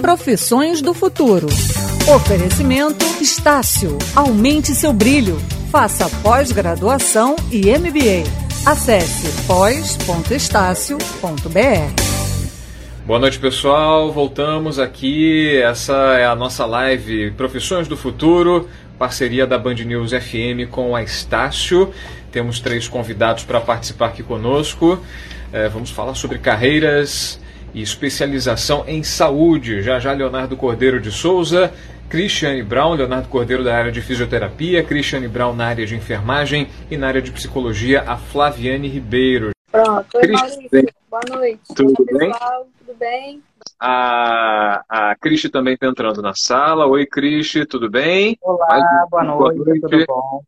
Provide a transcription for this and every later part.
Profissões do futuro. Oferecimento Estácio. Aumente seu brilho. Faça pós-graduação e MBA. Acesse pós.estácio.br. Boa noite, pessoal. Voltamos aqui. Essa é a nossa live Profissões do Futuro, parceria da Band News FM com a Estácio. Temos três convidados para participar aqui conosco. É, vamos falar sobre carreiras e especialização em saúde. Já já Leonardo Cordeiro de Souza, Cristiane Brown, Leonardo Cordeiro da área de fisioterapia, Cristiane Brown na área de enfermagem e na área de psicologia, a Flaviane Ribeiro. Pronto, oi Maurício, boa noite. Tudo Olá, bem? pessoal, tudo bem? A, a Cristi também está entrando na sala. Oi, Cristi, tudo bem? Olá, Mais um- boa noite, tudo bom?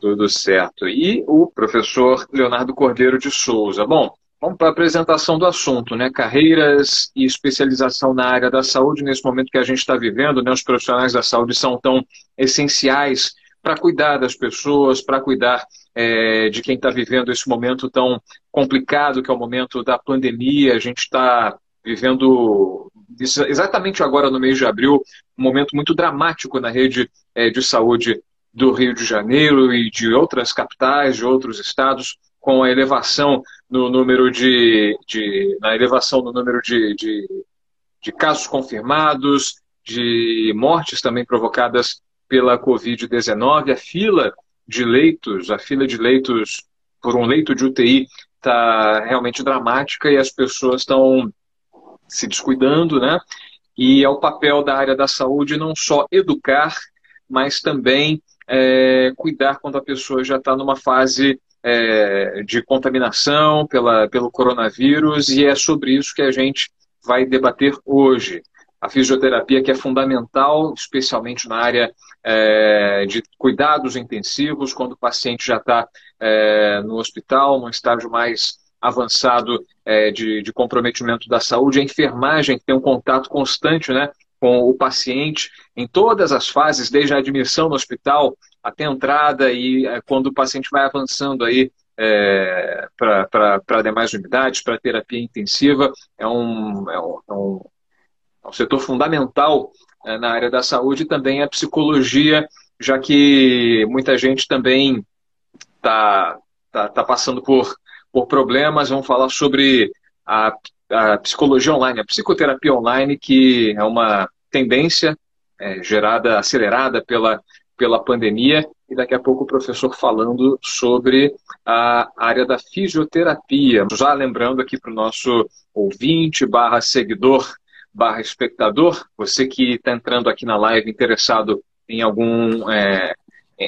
Tudo certo. E o professor Leonardo Cordeiro de Souza. Bom, vamos para a apresentação do assunto, né? Carreiras e especialização na área da saúde, nesse momento que a gente está vivendo, né? Os profissionais da saúde são tão essenciais para cuidar das pessoas, para cuidar eh, de quem está vivendo esse momento tão complicado, que é o momento da pandemia. A gente está vivendo exa- exatamente agora no mês de abril, um momento muito dramático na rede eh, de saúde do Rio de Janeiro e de outras capitais, de outros estados, com a elevação no número de, de na elevação no número de, de, de casos confirmados, de mortes também provocadas pela Covid-19, a fila de leitos, a fila de leitos por um leito de UTI está realmente dramática e as pessoas estão se descuidando, né? E é o papel da área da saúde não só educar, mas também é, cuidar quando a pessoa já está numa fase é, de contaminação pela, pelo coronavírus, e é sobre isso que a gente vai debater hoje. A fisioterapia que é fundamental, especialmente na área é, de cuidados intensivos, quando o paciente já está é, no hospital, num estágio mais avançado é, de, de comprometimento da saúde, a enfermagem tem um contato constante né, com o paciente em todas as fases, desde a admissão no hospital até a entrada e é, quando o paciente vai avançando aí é, para demais unidades, para terapia intensiva, é um, é um, é um, é um setor fundamental é, na área da saúde e também a psicologia, já que muita gente também está tá, tá passando por, por problemas. Vamos falar sobre a, a psicologia online, a psicoterapia online, que é uma tendência é, gerada, acelerada pela, pela pandemia. E daqui a pouco o professor falando sobre a área da fisioterapia. Já lembrando aqui para o nosso ouvinte, barra seguidor, barra espectador, você que está entrando aqui na live interessado em algum é,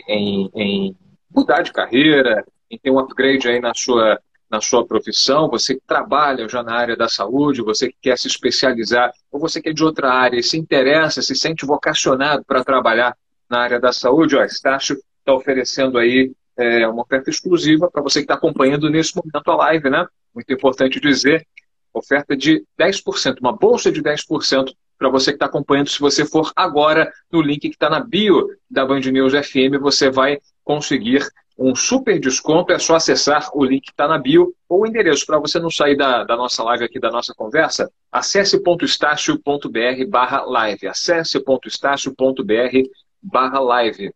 em, em mudar de carreira, em ter um upgrade aí na sua, na sua profissão, você que trabalha já na área da saúde, você que quer se especializar, ou você que é de outra área e se interessa, se sente vocacionado para trabalhar na área da saúde, ó, Estácio está oferecendo aí é, uma oferta exclusiva para você que está acompanhando nesse momento a live, né? Muito importante dizer, oferta de 10%, uma bolsa de 10% para você que está acompanhando. Se você for agora no link que está na bio da Band News FM, você vai conseguir um super desconto. É só acessar o link que está na bio ou o endereço. Para você não sair da, da nossa live aqui, da nossa conversa, acesse.estácio.br barra live. Acesse.estácio.br barra live.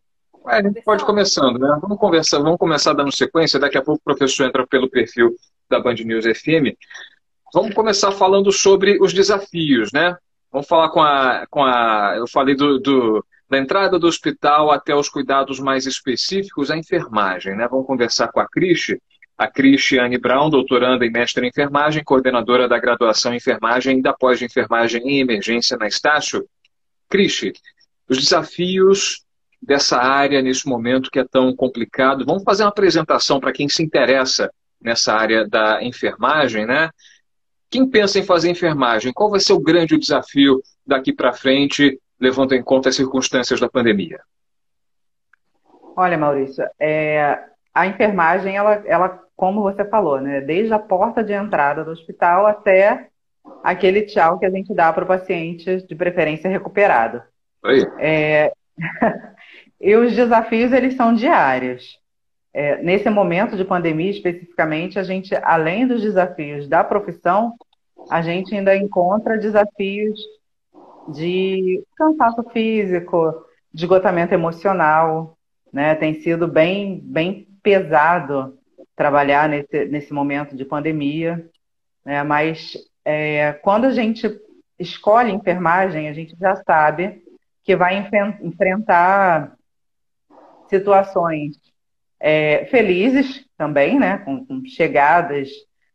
É, a gente pode começando, né? Vamos, conversar, vamos começar dando sequência. Daqui a pouco o professor entra pelo perfil da Band News FM. Vamos começar falando sobre os desafios, né? Vamos falar com a. Com a eu falei do, do, da entrada do hospital até os cuidados mais específicos, a enfermagem, né? Vamos conversar com a Cristi. A Cristiane Brown, doutoranda em mestre em enfermagem, coordenadora da graduação em enfermagem e da pós de enfermagem em emergência na Estácio. Cristi, os desafios dessa área nesse momento que é tão complicado. Vamos fazer uma apresentação para quem se interessa nessa área da enfermagem, né? Quem pensa em fazer enfermagem, qual vai ser o grande desafio daqui para frente, levando em conta as circunstâncias da pandemia? Olha, Maurício, é, a enfermagem, ela, ela, como você falou, né, desde a porta de entrada do hospital até aquele tchau que a gente dá para o paciente, de preferência recuperado. Oi. É, e os desafios, eles são diários. É, nesse momento de pandemia, especificamente, a gente, além dos desafios da profissão, a gente ainda encontra desafios de cansaço físico, de esgotamento emocional, né? Tem sido bem, bem pesado trabalhar nesse, nesse momento de pandemia, né? Mas é, quando a gente escolhe enfermagem, a gente já sabe que vai enfrentar situações é, felizes também, né? Com, com chegadas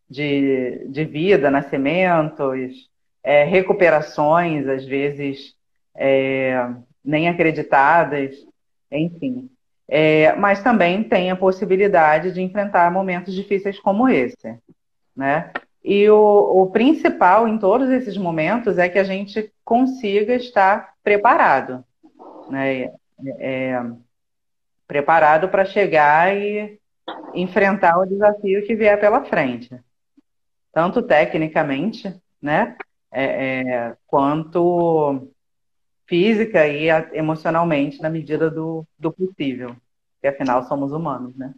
de, de vida, nascimentos, é, recuperações, às vezes é, nem acreditadas, enfim. É, mas também tem a possibilidade de enfrentar momentos difíceis como esse, né? E o, o principal em todos esses momentos é que a gente consiga estar preparado, né? É, preparado para chegar e enfrentar o desafio que vier pela frente, tanto tecnicamente, né? É, é, quanto física e emocionalmente na medida do, do possível, porque afinal somos humanos, né?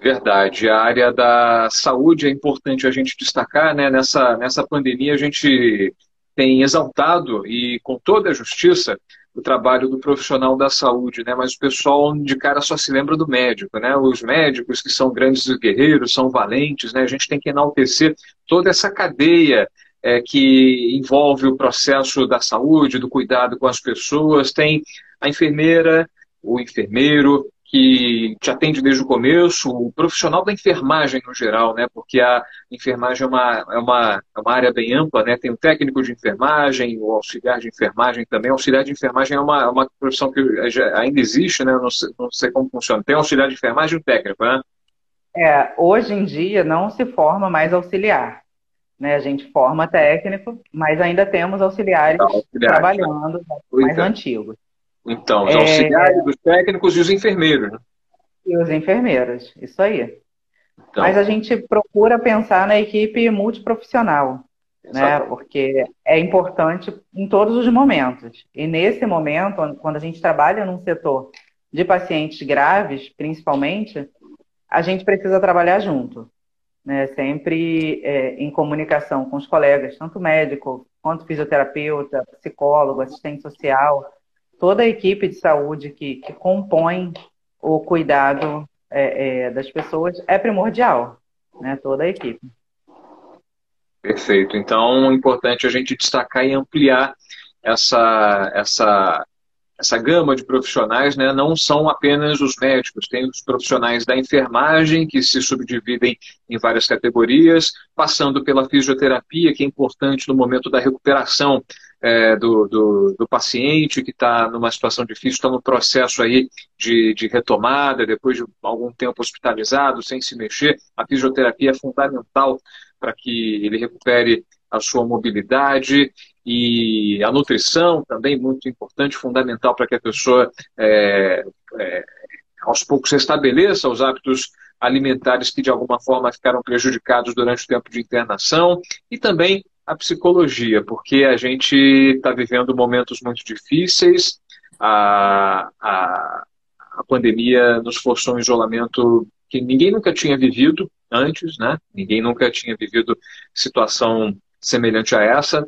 Verdade. A área da saúde é importante a gente destacar, né? Nessa, nessa pandemia a gente tem exaltado e com toda a justiça o trabalho do profissional da saúde, né? Mas o pessoal de cara só se lembra do médico, né? Os médicos que são grandes guerreiros, são valentes, né? A gente tem que enaltecer toda essa cadeia é, que envolve o processo da saúde, do cuidado com as pessoas. Tem a enfermeira, o enfermeiro, que te atende desde o começo, o profissional da enfermagem no geral, né? Porque a enfermagem é uma, é uma, é uma área bem ampla, né? Tem o técnico de enfermagem, o auxiliar de enfermagem também. O auxiliar de enfermagem é uma, é uma profissão que ainda existe, né? Não sei, não sei como funciona. Tem auxiliar de enfermagem e o técnico, né? É, hoje em dia não se forma mais auxiliar. Né? A gente forma técnico, mas ainda temos auxiliares, tá, auxiliares trabalhando né? mais é. antigos. Então, os é... auxiliares, os técnicos e os enfermeiros. Né? E os enfermeiros, isso aí. Então... Mas a gente procura pensar na equipe multiprofissional, né? Porque é importante em todos os momentos. E nesse momento, quando a gente trabalha num setor de pacientes graves, principalmente, a gente precisa trabalhar junto né, sempre é, em comunicação com os colegas, tanto médico quanto fisioterapeuta, psicólogo, assistente social, toda a equipe de saúde que, que compõe o cuidado é, é, das pessoas é primordial, né, toda a equipe. Perfeito. Então, é importante a gente destacar e ampliar essa, essa essa gama de profissionais né, não são apenas os médicos, tem os profissionais da enfermagem, que se subdividem em várias categorias, passando pela fisioterapia, que é importante no momento da recuperação é, do, do, do, paciente que está numa situação difícil, está no processo aí de, de retomada, depois de algum tempo hospitalizado, sem se mexer. A fisioterapia é fundamental para que ele recupere a sua mobilidade e a nutrição também muito importante, fundamental para que a pessoa é, é, aos poucos restabeleça os hábitos alimentares que de alguma forma ficaram prejudicados durante o tempo de internação e também a psicologia, porque a gente está vivendo momentos muito difíceis, a, a, a pandemia nos forçou um isolamento que ninguém nunca tinha vivido antes, né? Ninguém nunca tinha vivido situação semelhante a essa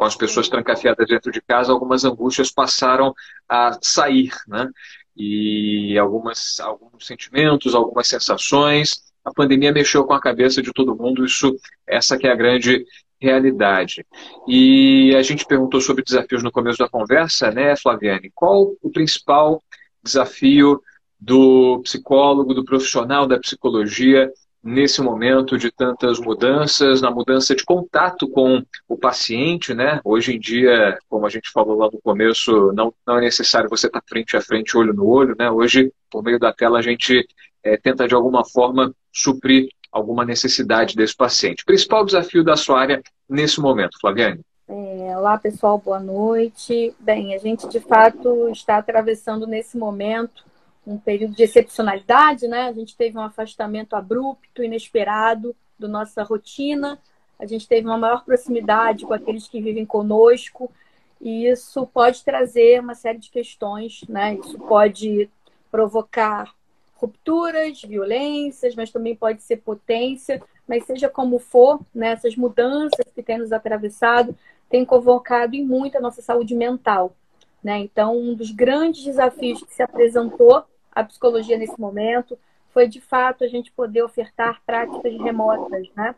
com as pessoas trancafiadas dentro de casa, algumas angústias passaram a sair, né? E algumas, alguns sentimentos, algumas sensações. A pandemia mexeu com a cabeça de todo mundo, isso, essa que é a grande realidade. E a gente perguntou sobre desafios no começo da conversa, né, Flaviane? Qual o principal desafio do psicólogo, do profissional da psicologia nesse momento de tantas mudanças, na mudança de contato com o paciente, né? Hoje em dia, como a gente falou lá no começo, não, não é necessário você estar frente a frente, olho no olho, né? Hoje, por meio da tela, a gente é, tenta de alguma forma suprir alguma necessidade desse paciente. Principal desafio da sua área nesse momento, Flaviane? É, olá, pessoal, boa noite. Bem, a gente de fato está atravessando nesse momento um período de excepcionalidade, né? A gente teve um afastamento abrupto, inesperado da nossa rotina, a gente teve uma maior proximidade com aqueles que vivem conosco, e isso pode trazer uma série de questões, né? Isso pode provocar rupturas, violências, mas também pode ser potência mas seja como for, né, essas mudanças que têm nos atravessado têm convocado em muito a nossa saúde mental. Né? Então, um dos grandes desafios que se apresentou à psicologia nesse momento foi, de fato, a gente poder ofertar práticas remotas, né?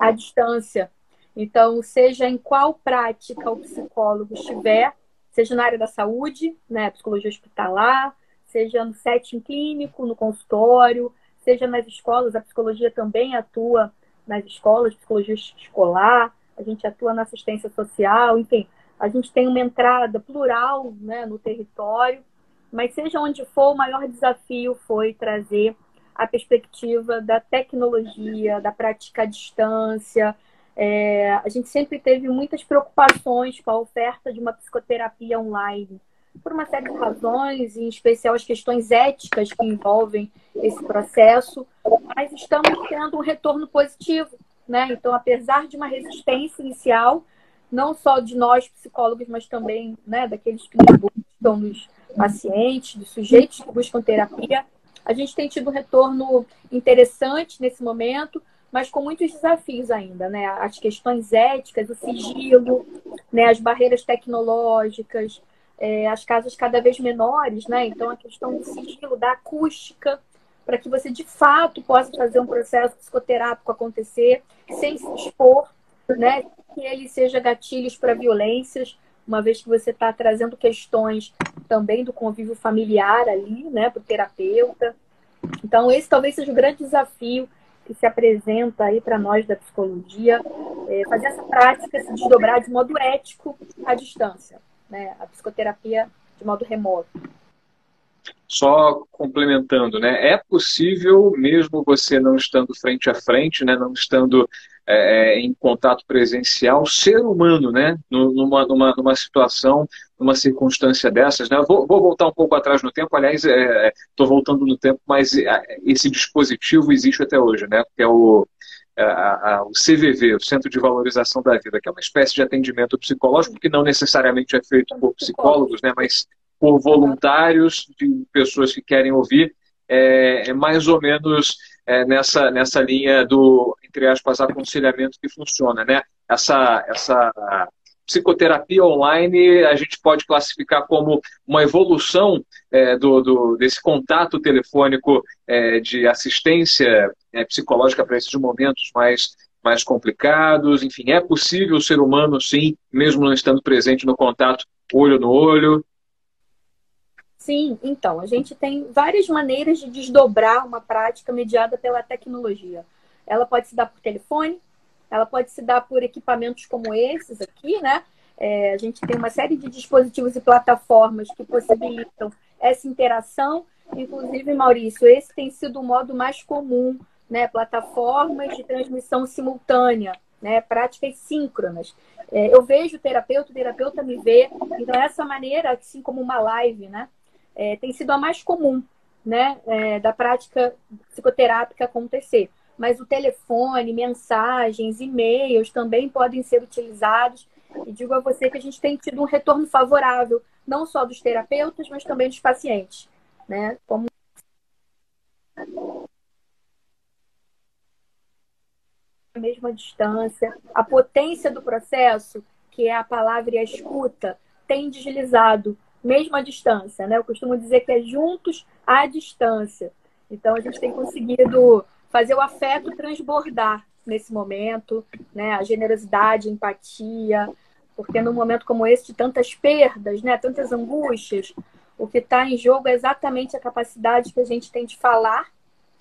à distância. Então, seja em qual prática o psicólogo estiver, seja na área da saúde, né, psicologia hospitalar, seja no setting clínico, no consultório, seja nas escolas, a psicologia também atua nas escolas, psicologia escolar, a gente atua na assistência social, enfim, a gente tem uma entrada plural né, no território, mas seja onde for, o maior desafio foi trazer a perspectiva da tecnologia, da prática à distância. É, a gente sempre teve muitas preocupações com a oferta de uma psicoterapia online, por uma série de razões, em especial as questões éticas que envolvem esse processo, mas estamos tendo um retorno positivo. Né? Então, apesar de uma resistência inicial, não só de nós psicólogos, mas também né, daqueles que nos buscam, dos pacientes, dos sujeitos que buscam terapia, a gente tem tido um retorno interessante nesse momento, mas com muitos desafios ainda, né? As questões éticas, o sigilo, né? as barreiras tecnológicas, é, as casas cada vez menores, né? Então a questão do sigilo, da acústica, para que você de fato possa fazer um processo psicoterápico acontecer sem se expor, né? Que ele seja gatilhos para violências, uma vez que você está trazendo questões também do convívio familiar ali, né, para o terapeuta. Então, esse talvez seja o grande desafio que se apresenta aí para nós da psicologia, é fazer essa prática se desdobrar de modo ético à distância, né, a psicoterapia de modo remoto. Só complementando, né? É possível, mesmo você não estando frente a frente, né? Não estando é, é, em contato presencial, ser humano, né? Numa, numa, numa situação, numa circunstância dessas, né? Vou, vou voltar um pouco atrás no tempo, aliás, estou é, voltando no tempo, mas é, esse dispositivo existe até hoje, né? Que é o, é, a, a, o CVV, o Centro de Valorização da Vida, que é uma espécie de atendimento psicológico que não necessariamente é feito por psicólogos, né? Mas por voluntários, de pessoas que querem ouvir, é, é mais ou menos é, nessa, nessa linha do, entre aspas, aconselhamento que funciona. Né? Essa, essa psicoterapia online a gente pode classificar como uma evolução é, do, do, desse contato telefônico é, de assistência é, psicológica para esses momentos mais, mais complicados. Enfim, é possível o ser humano, sim, mesmo não estando presente no contato olho no olho, Sim, então, a gente tem várias maneiras de desdobrar uma prática mediada pela tecnologia. Ela pode se dar por telefone, ela pode se dar por equipamentos como esses aqui, né? É, a gente tem uma série de dispositivos e plataformas que possibilitam essa interação. Inclusive, Maurício, esse tem sido o modo mais comum, né? Plataformas de transmissão simultânea, né? Práticas síncronas. É, eu vejo o terapeuta, o terapeuta me vê. Então, essa maneira, assim como uma live, né? é, tem sido a mais comum né, é, da prática psicoterápica acontecer. Mas o telefone, mensagens, e-mails também podem ser utilizados. E digo a você que a gente tem tido um retorno favorável, não só dos terapeutas, mas também dos pacientes. Né? Como a mesma distância, a potência do processo, que é a palavra e a escuta, tem deslizado mesmo à distância, né? Eu costumo dizer que é juntos à distância. Então a gente tem conseguido fazer o afeto transbordar nesse momento, né? A generosidade, a empatia, porque num momento como esse de tantas perdas, né? Tantas angústias, o que está em jogo é exatamente a capacidade que a gente tem de falar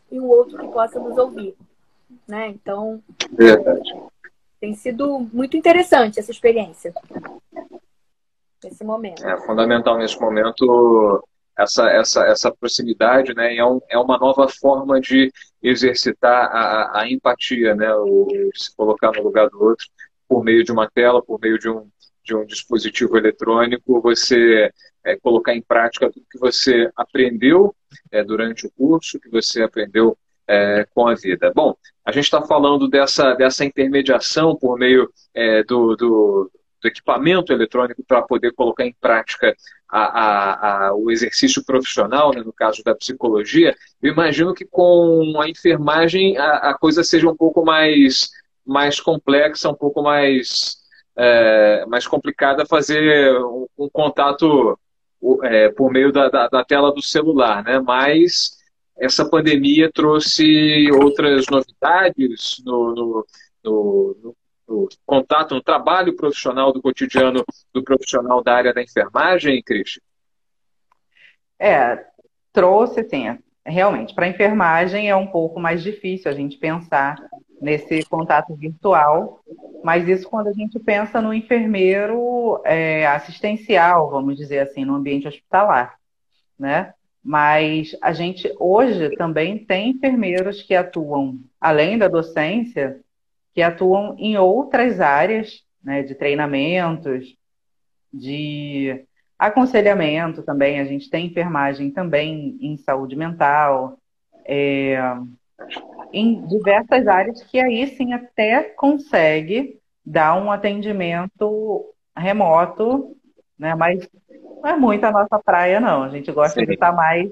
e o outro que possa nos ouvir, né? Então, Verdade. tem sido muito interessante essa experiência nesse momento. É fundamental nesse momento essa, essa, essa proximidade, né? É, um, é uma nova forma de exercitar a, a empatia, né? O, se colocar no lugar do outro por meio de uma tela, por meio de um, de um dispositivo eletrônico, você é, colocar em prática tudo que você aprendeu é, durante o curso, que você aprendeu é, com a vida. Bom, a gente está falando dessa, dessa intermediação por meio é, do, do do equipamento eletrônico para poder colocar em prática a, a, a, o exercício profissional, né, no caso da psicologia, eu imagino que com a enfermagem a, coisa seja um pouco mais, mais complexa, um pouco mais, é, mais complicada fazer um, um contato é, por meio da, da, da, tela do celular, né? Mas essa pandemia trouxe outras novidades no, no, no, no contato, no trabalho profissional do cotidiano do profissional da área da enfermagem, Cristian? É, trouxe, sim. Realmente, para enfermagem é um pouco mais difícil a gente pensar nesse contato virtual, mas isso quando a gente pensa no enfermeiro é, assistencial, vamos dizer assim, no ambiente hospitalar, né? Mas a gente hoje também tem enfermeiros que atuam, além da docência, que atuam em outras áreas, né, de treinamentos, de aconselhamento também. A gente tem enfermagem também em saúde mental, é, em diversas áreas que aí sim até consegue dar um atendimento remoto, né? Mas não é muito a nossa praia, não. A gente gosta sim. de estar mais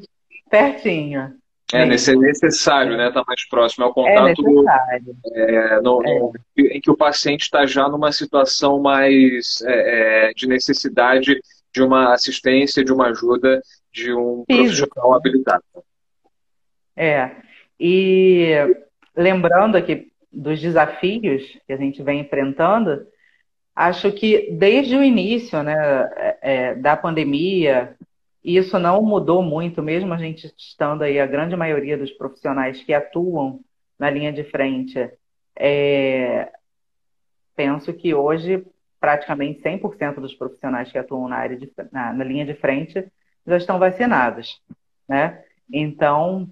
pertinho. É necessário, né? Tá mais próximo ao é contato é é, no, é. No, em que o paciente está já numa situação mais é, é, de necessidade de uma assistência, de uma ajuda de um Físico. profissional habilitado. É. E lembrando aqui dos desafios que a gente vem enfrentando, acho que desde o início né, da pandemia, e isso não mudou muito, mesmo a gente estando aí, a grande maioria dos profissionais que atuam na linha de frente. É... Penso que hoje, praticamente 100% dos profissionais que atuam na, área de, na, na linha de frente já estão vacinados. Né? Então,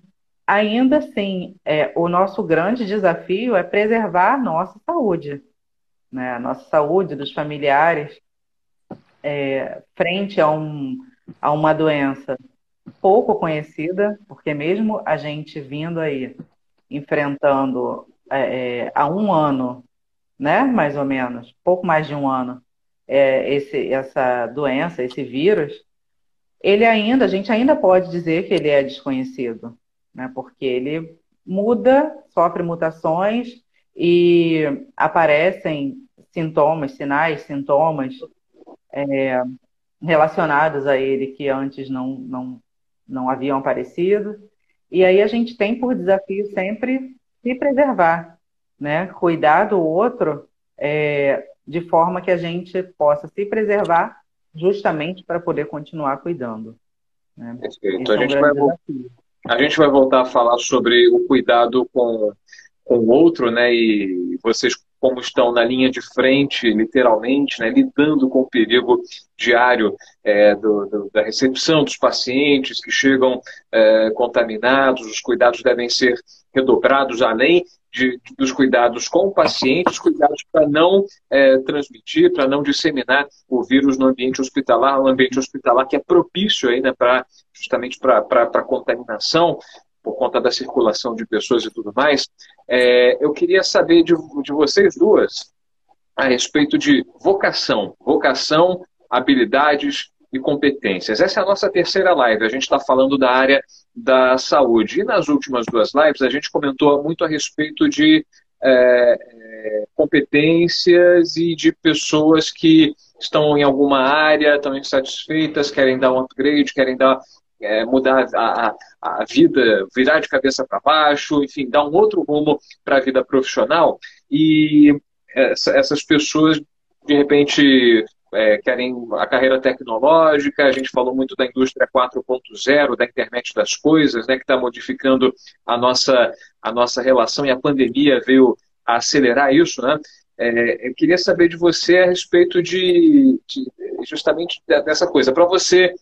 ainda assim, é, o nosso grande desafio é preservar a nossa saúde, né? a nossa saúde dos familiares, é, frente a um a uma doença pouco conhecida, porque mesmo a gente vindo aí enfrentando é, é, há um ano, né, mais ou menos, pouco mais de um ano, é, esse, essa doença, esse vírus, ele ainda, a gente ainda pode dizer que ele é desconhecido, né, porque ele muda, sofre mutações e aparecem sintomas, sinais, sintomas é, relacionados a ele que antes não, não, não haviam aparecido. E aí a gente tem por desafio sempre se preservar, né? Cuidar do outro é, de forma que a gente possa se preservar justamente para poder continuar cuidando. Né? Então, a, é um gente vai, a gente vai voltar a falar sobre o cuidado com, com o outro, né? E vocês como estão na linha de frente, literalmente, né, lidando com o perigo diário é, do, do, da recepção dos pacientes que chegam é, contaminados, os cuidados devem ser redobrados além de, dos cuidados com o paciente, os cuidados para não é, transmitir, para não disseminar o vírus no ambiente hospitalar, um ambiente hospitalar que é propício ainda para justamente para a contaminação por conta da circulação de pessoas e tudo mais. É, eu queria saber de, de vocês duas a respeito de vocação, vocação, habilidades e competências. Essa é a nossa terceira live. A gente está falando da área da saúde. E nas últimas duas lives a gente comentou muito a respeito de é, é, competências e de pessoas que estão em alguma área, estão insatisfeitas, querem dar um upgrade, querem dar é, mudar a, a, vida, virar de cabeça para baixo, enfim, dar um outro rumo para a vida profissional. E essa, essas pessoas, de repente, é, querem a carreira tecnológica, a gente falou muito da indústria 4.0, da internet das coisas, né, que está modificando a nossa, a nossa relação e a pandemia veio acelerar isso, né? É, eu queria saber de você a respeito de, de justamente dessa coisa. Para você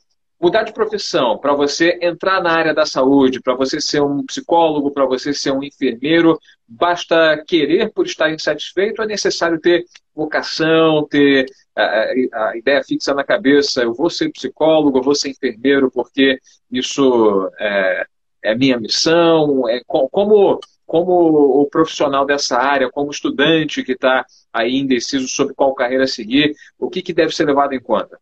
mudar de profissão, para você entrar na área da saúde, para você ser um psicólogo, para você ser um enfermeiro, basta querer por estar insatisfeito, é necessário ter vocação, ter a, a, ideia fixa na cabeça, eu vou ser psicólogo, eu vou ser enfermeiro, porque isso é, é minha missão. É, como, como o profissional dessa área, como estudante que está aí indeciso sobre qual carreira seguir, o que, que deve ser levado em conta?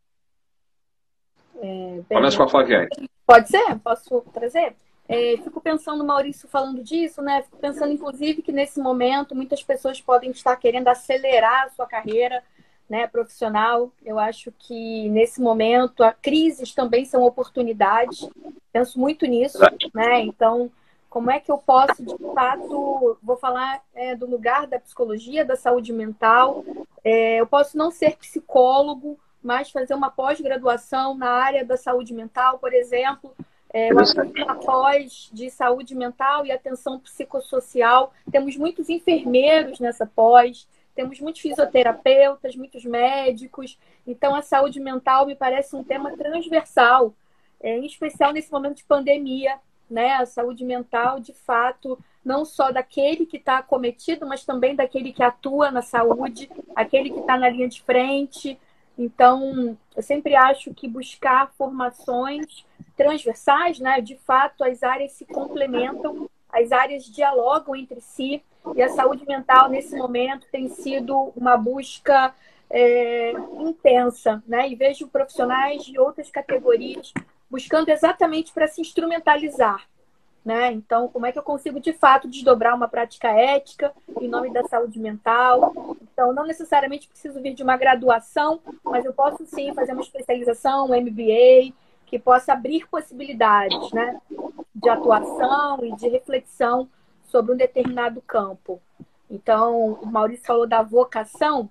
É, Começa com a Flaviane. Pode ser? Posso trazer? É, fico pensando, Maurício, falando disso, né? Fico pensando, inclusive, que nesse momento muitas pessoas podem estar querendo acelerar a sua carreira né, profissional. Eu acho que nesse momento a crises também são oportunidades. Penso muito nisso, né? Então, como é que eu posso, de fato, vou falar é, do lugar da psicologia, da saúde mental. É, eu posso não ser psicólogo, mas fazer uma pós-graduação na área da saúde mental, por exemplo, é, uma pós de saúde mental e atenção psicossocial. Temos muitos enfermeiros nessa pós, temos muitos fisioterapeutas, muitos médicos. Então, a saúde mental me parece um tema transversal, é, em especial nesse momento de pandemia. Né? A saúde mental, de fato, não só daquele que está acometido, mas também daquele que atua na saúde, aquele que está na linha de frente. Então, eu sempre acho que buscar formações transversais, né? De fato, as áreas se complementam, as áreas dialogam entre si e a saúde mental nesse momento tem sido uma busca é, intensa, né? E vejo profissionais de outras categorias buscando exatamente para se instrumentalizar, né? Então, como é que eu consigo de fato desdobrar uma prática ética em nome da saúde mental? Então, não necessariamente preciso vir de uma graduação, mas eu posso sim fazer uma especialização, um MBA, que possa abrir possibilidades né, de atuação e de reflexão sobre um determinado campo. Então, o Maurício falou da vocação.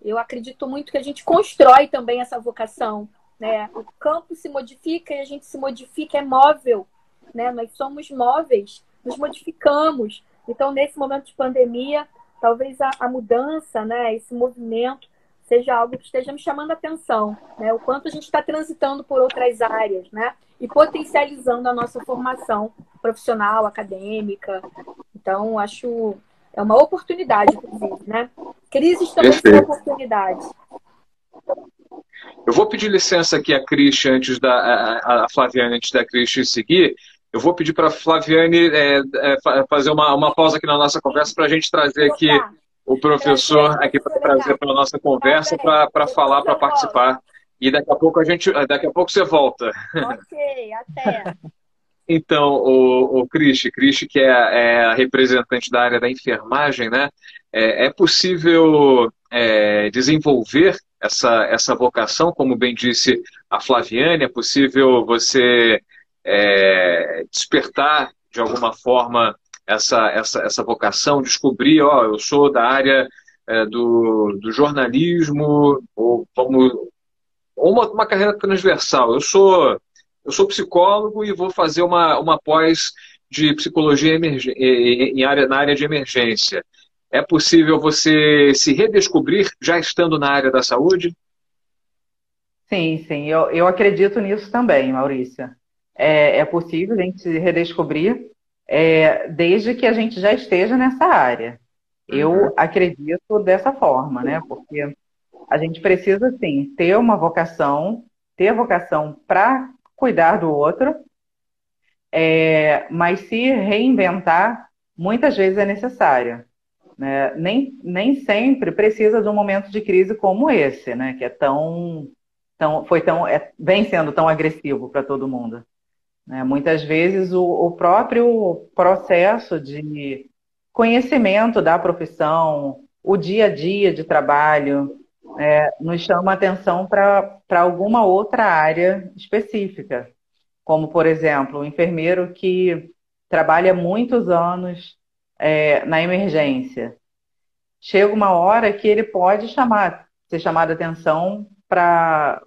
Eu acredito muito que a gente constrói também essa vocação. Né? O campo se modifica e a gente se modifica, é móvel. Né? Nós somos móveis, nos modificamos. Então, nesse momento de pandemia, talvez a, a mudança, né, esse movimento, seja algo que esteja me chamando a atenção, né? O quanto a gente está transitando por outras áreas, né? E potencializando a nossa formação profissional, acadêmica. Então, acho é uma oportunidade, inclusive, né? Crises também Perfeito. são oportunidades. Eu vou pedir licença aqui a Cris antes da a, a Flaviane antes da Cris seguir. Eu vou pedir para a Flaviane é, é, fazer uma, uma pausa aqui na nossa conversa para a gente trazer aqui o professor aqui para trazer para a nossa conversa, para falar, para participar. E daqui a pouco a gente, daqui a pouco você volta. Ok, até. Então, o, o Cristi, Cristi, que é, é, a representante da área da enfermagem, né? É, é possível é, desenvolver essa, essa vocação, como bem disse a Flaviane, é possível você é, despertar de alguma forma essa, essa, essa vocação, descobrir, ó, eu sou da área é, do, do jornalismo, ou vamos uma, uma carreira transversal. Eu sou eu sou psicólogo e vou fazer uma, uma pós de psicologia em área, na área de emergência. É possível você se redescobrir já estando na área da saúde? Sim, sim, eu, eu acredito nisso também, Maurícia. É, é possível a gente se redescobrir é, desde que a gente já esteja nessa área. Eu uhum. acredito dessa forma, né? Porque a gente precisa, sim, ter uma vocação, ter vocação para cuidar do outro, é, mas se reinventar muitas vezes é necessário. Né? Nem, nem sempre precisa de um momento de crise como esse, né? Que é tão, tão foi tão, é, vem sendo tão agressivo para todo mundo. Né? Muitas vezes o, o próprio processo de conhecimento da profissão, o dia a dia de trabalho, é, nos chama atenção para alguma outra área específica. Como, por exemplo, o enfermeiro que trabalha muitos anos é, na emergência. Chega uma hora que ele pode chamar, ser chamado atenção para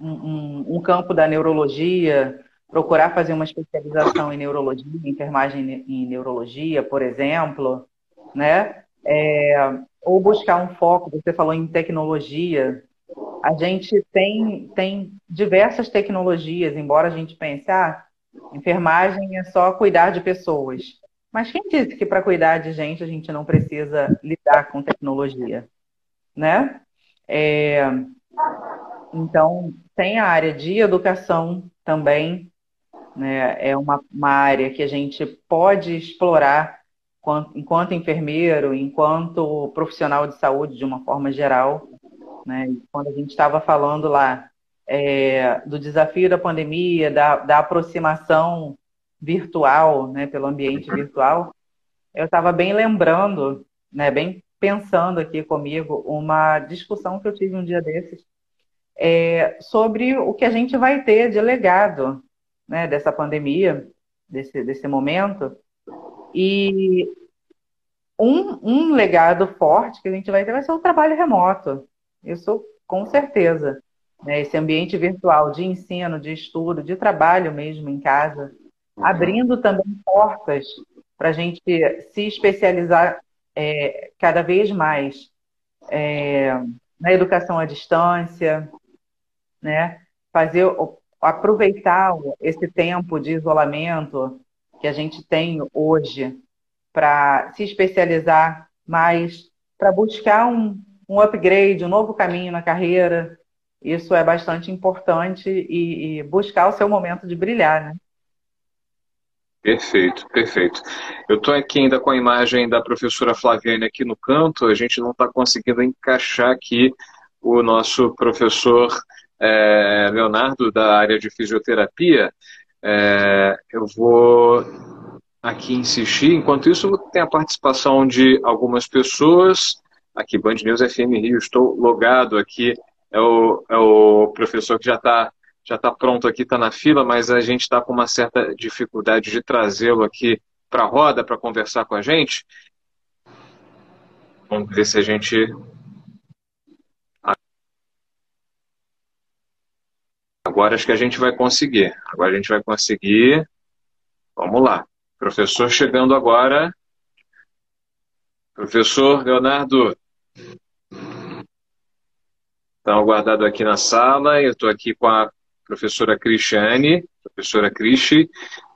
um, um, campo da neurologia, procurar fazer uma especialização em neurologia, enfermagem em neurologia, por exemplo, né? É, ou buscar um foco, você falou em tecnologia. A gente tem, tem diversas tecnologias, embora a gente pense, ah, enfermagem é só cuidar de pessoas. Mas quem disse que para cuidar de gente a gente não precisa lidar com tecnologia? Né? É, então, tem a área de educação também, né? É uma, uma área que a gente pode explorar enquanto enfermeiro, enquanto profissional de saúde de uma forma geral. Né? Quando a gente estava falando lá é, do desafio da pandemia, da, da aproximação virtual, né, pelo ambiente virtual, eu estava bem lembrando, né, bem pensando aqui comigo, uma discussão que eu tive um dia desses é, sobre o que a gente vai ter de legado né, dessa pandemia, desse, desse momento. E um, um legado forte que a gente vai ter vai ser o trabalho remoto. Isso com certeza. Né? Esse ambiente virtual de ensino, de estudo, de trabalho mesmo em casa, uhum. abrindo também portas para a gente se especializar é, cada vez mais é, na educação à distância, né? fazer aproveitar esse tempo de isolamento que a gente tem hoje para se especializar mais, para buscar um, um upgrade, um novo caminho na carreira. Isso é bastante importante e, e buscar o seu momento de brilhar, né? Perfeito, perfeito. Eu estou aqui ainda com a imagem da professora Flaviane aqui no canto, a gente não está conseguindo encaixar aqui o nosso professor é, Leonardo, da área de fisioterapia. É, eu vou aqui insistir, enquanto isso tem a participação de algumas pessoas. Aqui, Band News FM Rio, estou logado aqui, é o, é o professor que já está já está pronto aqui, está na fila, mas a gente está com uma certa dificuldade de trazê-lo aqui para a roda para conversar com a gente. Vamos ver se a gente. Agora acho que a gente vai conseguir. Agora a gente vai conseguir. Vamos lá. Professor chegando agora. Professor Leonardo. Estão aguardado aqui na sala. Eu estou aqui com a professora Cristiane, professora Cristi,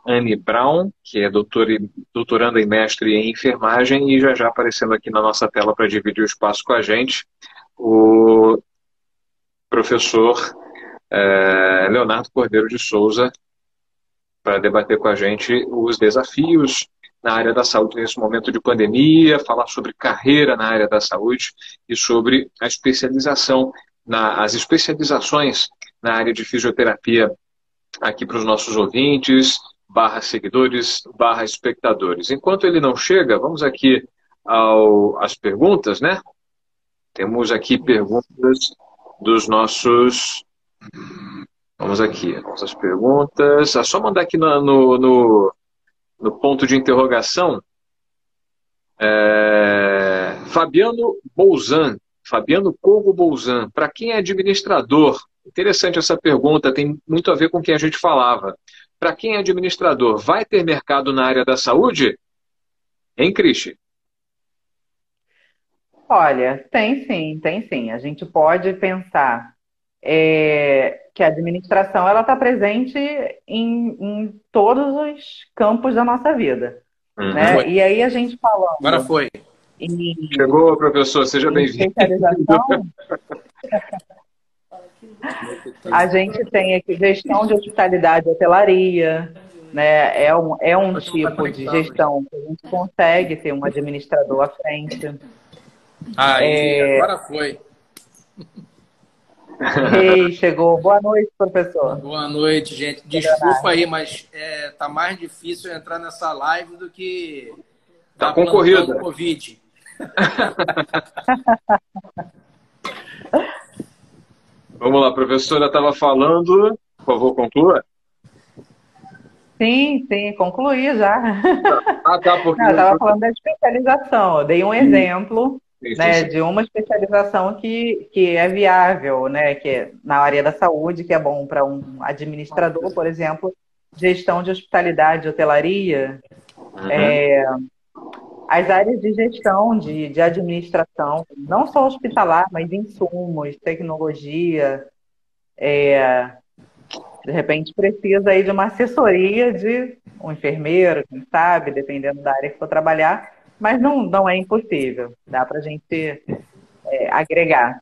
Anne Brown, que é doutora, doutoranda e mestre em enfermagem, e já já aparecendo aqui na nossa tela para dividir o espaço com a gente, o professor é, Leonardo Cordeiro de Souza, para debater com a gente os desafios na área da saúde nesse momento de pandemia, falar sobre carreira na área da saúde e sobre a especialização, na, as especializações na área de fisioterapia aqui para os nossos ouvintes, barra seguidores, barra espectadores. Enquanto ele não chega, vamos aqui ao, às perguntas, né? Temos aqui perguntas dos nossos. Vamos aqui, nossas perguntas. É só mandar aqui no, no, no, no ponto de interrogação. É... Fabiano Bolzan, Fabiano Corvo Bolzan, para quem é administrador Interessante essa pergunta, tem muito a ver com o que a gente falava. Para quem é administrador, vai ter mercado na área da saúde? Hein, Cristi? Olha, tem sim, tem sim. A gente pode pensar é, que a administração ela está presente em, em, todos os campos da nossa vida. Uhum. Né? E aí a gente falando. Agora foi. Em, Chegou, professor, seja bem-vindo. A gente tem aqui gestão de hospitalidade e hotelaria, né? É um, é um tipo de gestão que a gente consegue ter um administrador à frente. Aí, é... agora foi. Ei, chegou. Boa noite, professor. Boa noite, gente. Desculpa aí, mas é, tá mais difícil entrar nessa live do que tá concorrida. Covid. Vamos lá, professora estava falando, por favor, conclua. Sim, sim, concluí já. Ah, tá, porque... Não, eu estava falando da especialização, eu dei um exemplo sim, né, sim. de uma especialização que, que é viável, né, que é na área da saúde, que é bom para um administrador, por exemplo, gestão de hospitalidade, hotelaria, uhum. é, as áreas de gestão, de, de administração, não só hospitalar, mas insumos, tecnologia, é, de repente precisa aí de uma assessoria de um enfermeiro, quem sabe, dependendo da área que for trabalhar, mas não, não é impossível, dá para a gente é, agregar.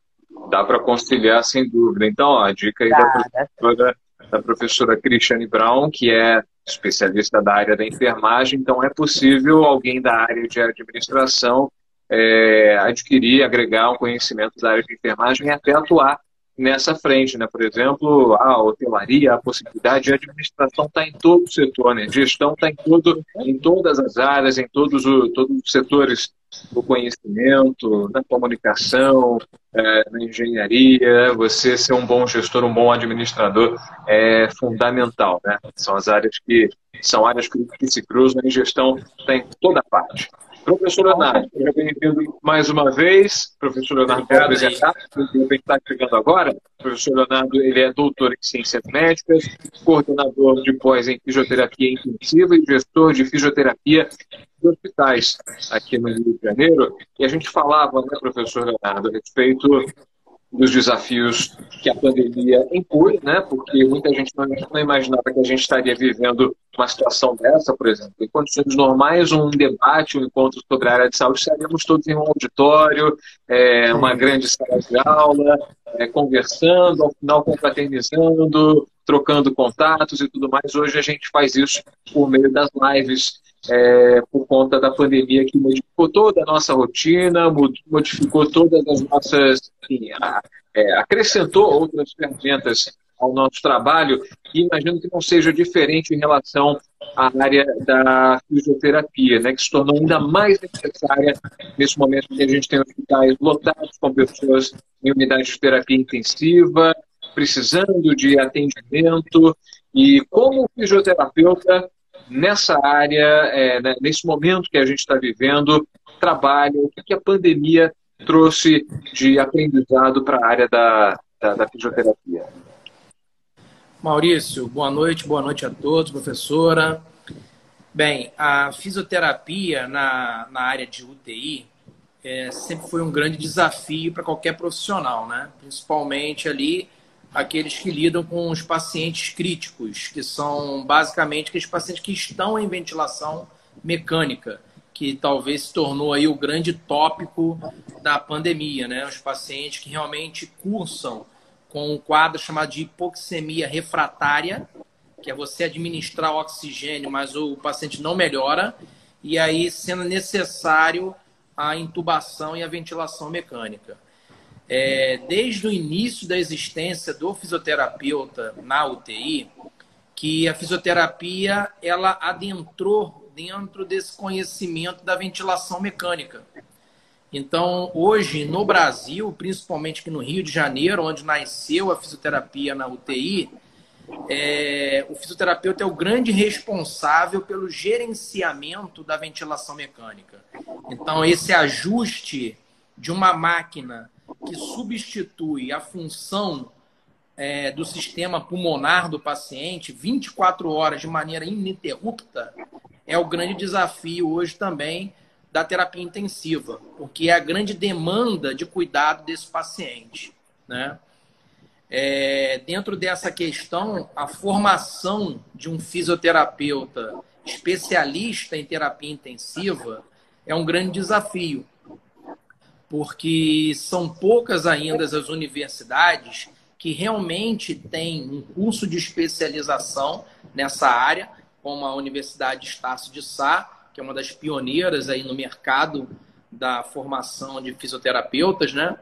Dá para conciliar, sem dúvida. Então, ó, a dica aí dá, da, professora, da professora Cristiane Brown, que é especialista da área da enfermagem, então é possível alguém da área de administração é, adquirir, agregar um conhecimento da área de enfermagem e até atuar nessa frente, né? Por exemplo, a hotelaria, a possibilidade de administração está em todo o setor, né? Gestão está em, todo, em todas as áreas, em todos, o, todos os setores do conhecimento, na comunicação, é, na engenharia. Você ser um bom gestor, um bom administrador é fundamental, né? São as áreas que são áreas que, se cruzam e gestão está em toda parte. Professor Leonardo, seja bem-vindo mais uma vez. Professor Leonardo, pode apresentar. O está chegando agora. Professor Leonardo ele é doutor em ciências médicas, coordenador de pós em fisioterapia intensiva e gestor de fisioterapia de hospitais aqui no Rio de Janeiro. E a gente falava, né, professor Leonardo, a respeito dos desafios que a pandemia impôs, né? Porque muita gente não, imaginava que a gente estaria vivendo uma situação dessa, por exemplo. Em condições normais, um debate, um encontro sobre a área de saúde, estaríamos todos em um auditório, é, uma grande sala de aula, é, conversando, ao final confraternizando, trocando contatos e tudo mais. Hoje a gente faz isso por meio das lives é, por conta da pandemia que modificou toda a nossa rotina, modificou todas as nossas. Enfim, a, é, acrescentou outras ferramentas ao nosso trabalho e imagino que não seja diferente em relação à área da fisioterapia, né, que se tornou ainda mais necessária nesse momento que a gente tem hospitais lotados com pessoas em unidade de terapia intensiva, precisando de atendimento e como fisioterapeuta nessa área, é, né, nesse momento que a gente está vivendo, trabalha, o que, que, a pandemia trouxe de aprendizado para a área da, da, da, fisioterapia? Maurício, boa noite, boa noite a todos, professora. Bem, a fisioterapia na, na área de UTI é, sempre foi um grande desafio para qualquer profissional, né? Principalmente ali aqueles que lidam com os pacientes críticos, que são basicamente aqueles pacientes que estão em ventilação mecânica, que talvez se tornou aí o grande tópico da pandemia, né? Os pacientes que realmente cursam com um quadro chamado de hipoxemia refratária, que é você administrar oxigênio, mas o paciente não melhora, e aí sendo necessário a intubação e a ventilação mecânica é, desde o início da existência do fisioterapeuta na UTI, que a fisioterapia ela adentrou dentro desse conhecimento da ventilação mecânica. Então, hoje no Brasil, principalmente aqui no Rio de Janeiro, onde nasceu a fisioterapia na UTI, é, o fisioterapeuta é o grande responsável pelo gerenciamento da ventilação mecânica. Então, esse ajuste de uma máquina que substitui a função é, do sistema pulmonar do paciente 24 horas de maneira ininterrupta é o grande desafio hoje também da terapia intensiva, porque é a grande demanda de cuidado desse paciente. Né? É, dentro dessa questão, a formação de um fisioterapeuta especialista em terapia intensiva é um grande desafio, porque são poucas ainda as universidades que realmente têm um curso de especialização nessa área, como a Universidade Estácio de Sá, que é uma das pioneiras aí no mercado da formação de fisioterapeutas, né?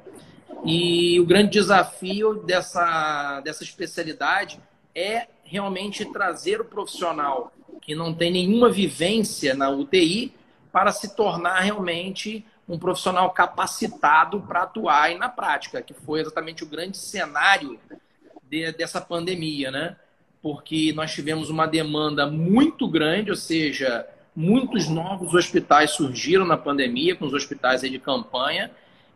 E o grande desafio dessa, dessa especialidade é realmente trazer o profissional que não tem nenhuma vivência na UTI para se tornar realmente um profissional capacitado para atuar aí na prática, que foi exatamente o grande cenário de, dessa pandemia, né? Porque nós tivemos uma demanda muito grande, ou seja, muitos novos hospitais surgiram na pandemia, com os hospitais de campanha,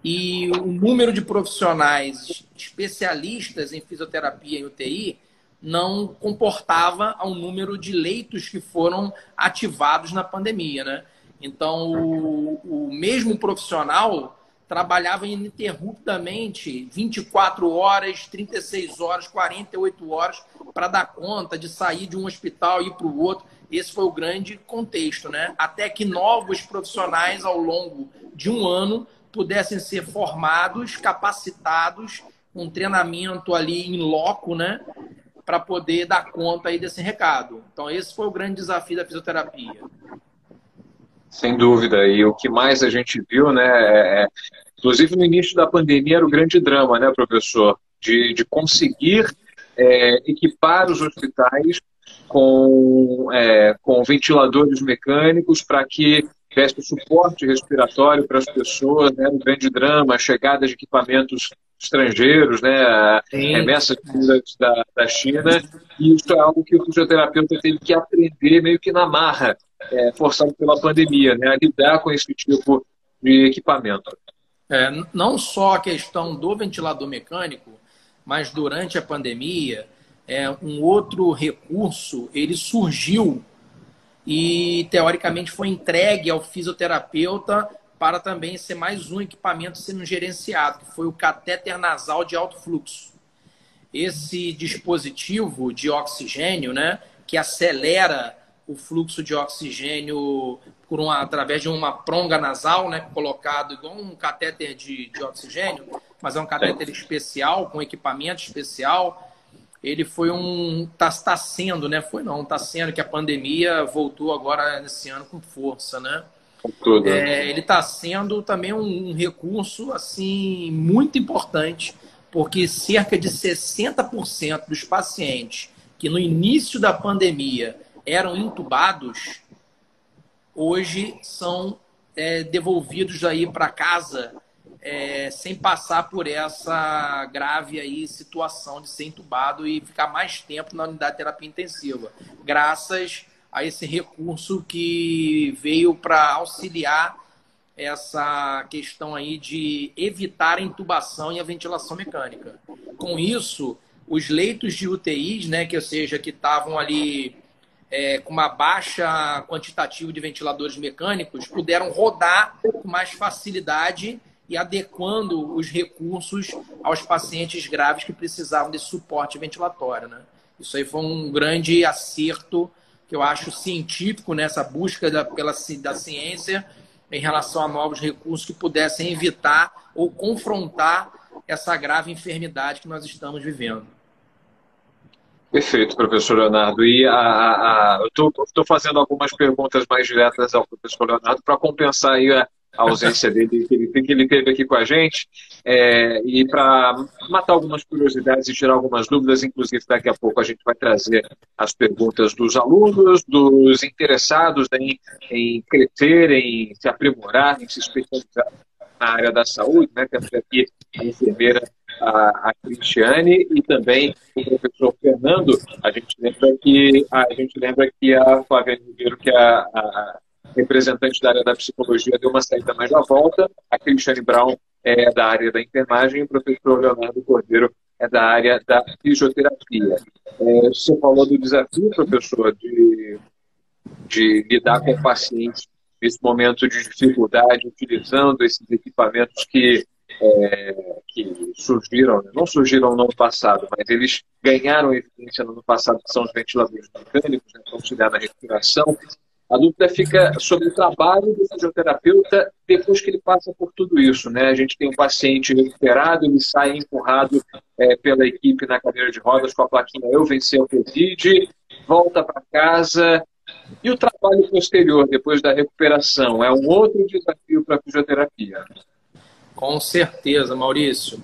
e o número de profissionais especialistas em fisioterapia e UTI não comportava ao número de leitos que foram ativados na pandemia, né? Então, o, o mesmo profissional trabalhava ininterruptamente 24 horas, 36 horas, 48 horas para dar conta de sair de um hospital e ir para o outro. Esse foi o grande contexto, né? Até que novos profissionais ao longo de um ano pudessem ser formados, capacitados, um treinamento ali em loco, né? para poder dar conta aí desse recado. Então, esse foi o grande desafio da fisioterapia. Sem dúvida. E o que mais a gente viu, né? É, é inclusive no início da pandemia era o grande drama, né, professor? De, de conseguir é, equipar os hospitais com, é, com ventiladores mecânicos para que tivesse suporte respiratório para as pessoas, né? Um grande drama, a chegada de equipamentos estrangeiros, né? Remessas da, da China. E isso é algo que o fisioterapeuta teve que aprender meio que na marra, é, forçado pela pandemia, né? A lidar com esse tipo de equipamento. É, não só a questão do ventilador mecânico, mas durante a pandemia, é, um outro recurso ele surgiu e teoricamente foi entregue ao fisioterapeuta para também ser mais um equipamento sendo gerenciado, que foi o catéter nasal de alto fluxo. Esse dispositivo de oxigênio, né, que acelera o fluxo de oxigênio por uma, através de uma pronga nasal, né, colocado igual um catéter de, de oxigênio, mas é um catéter especial, com equipamento especial, ele foi um. Está tá sendo, né? Foi não, está sendo que a pandemia voltou agora nesse ano com força, né? Tudo. É, ele está sendo também um, um, recurso assim muito importante, porque cerca de 60% dos pacientes que no início da pandemia eram intubados, hoje são é, devolvidos aí para casa é, sem passar por essa grave aí situação de ser entubado e ficar mais tempo na unidade de terapia intensiva, graças a esse recurso que veio para auxiliar essa questão aí de evitar a intubação e a ventilação mecânica. Com isso, os leitos de UTIs, né, que ou seja, que estavam ali é, com uma baixa quantitativa de ventiladores mecânicos, puderam rodar com mais facilidade e adequando os recursos aos pacientes graves que precisavam de suporte ventilatório. Né? Isso aí foi um grande acerto que eu acho científico nessa busca da, pela, da ciência em relação a novos recursos que pudessem evitar ou confrontar essa grave enfermidade que nós estamos vivendo. Perfeito, professor Leonardo. E a, a, a eu estou fazendo algumas perguntas mais diretas ao professor Leonardo para compensar aí a, a ausência dele, que ele, que ele teve aqui com a gente, é, e para matar algumas curiosidades e tirar algumas dúvidas, inclusive daqui a pouco a gente vai trazer as perguntas dos alunos, dos interessados em, em crescer, em se aprimorar, em se especializar na área da saúde, né? Temos aqui a enfermeira a, a Cristiane e também o professor Fernando. A gente lembra que a gente lembra que a Flávia Ribeiro, que é a, a representante da área da psicologia, deu uma saída mais à volta. A Cristiane Brown é da área da enfermagem e o professor Leonardo Cordeiro é da área da fisioterapia. É, você falou do desafio, professor, de, de lidar com pacientes nesse momento de dificuldade, utilizando esses equipamentos que, é, que surgiram, né? não surgiram no ano passado, mas eles ganharam evidência no ano passado, que são os ventiladores mecânicos, né, para auxiliar na respiração, a dúvida fica sobre o trabalho do fisioterapeuta depois que ele passa por tudo isso. Né? A gente tem um paciente recuperado, ele sai empurrado é, pela equipe na cadeira de rodas com a plaquinha Eu venci o Covid, volta para casa. E o trabalho posterior, depois da recuperação, é um outro desafio para a fisioterapia. Com certeza, Maurício.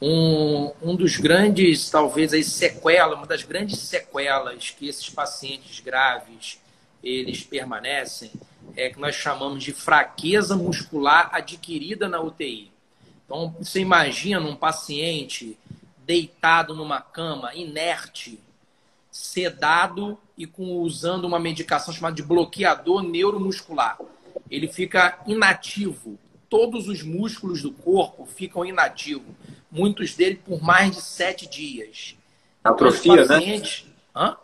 Um, um dos grandes, talvez, aí, sequelas, uma das grandes sequelas que esses pacientes graves eles permanecem é que nós chamamos de fraqueza muscular adquirida na UTI. Então, você imagina um paciente deitado numa cama, inerte, sedado e com, usando uma medicação chamada de bloqueador neuromuscular. Ele fica inativo. Todos os músculos do corpo ficam inativos. Muitos deles por mais de sete dias. Atrofia, então, né? Hã?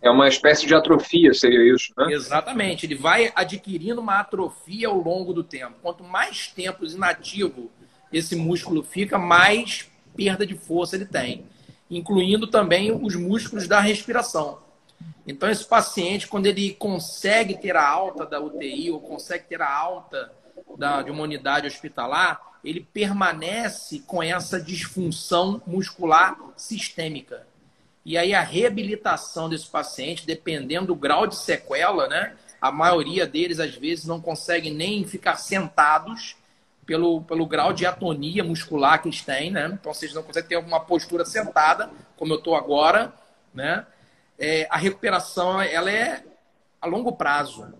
É uma espécie de atrofia, seria isso, né? Exatamente. Ele vai adquirindo uma atrofia ao longo do tempo. Quanto mais tempo inativo esse músculo fica, mais perda de força ele tem, incluindo também os músculos da respiração. Então, esse paciente, quando ele consegue ter a alta da UTI ou consegue ter a alta da, de uma unidade hospitalar, ele permanece com essa disfunção muscular sistêmica. E aí a reabilitação desse paciente, dependendo do grau de sequela, né? A maioria deles, às vezes, não consegue nem ficar sentados pelo, pelo grau de atonia muscular que eles têm, né? Então, vocês não conseguem ter alguma postura sentada, como eu estou agora, né? É, a recuperação, ela é a longo prazo.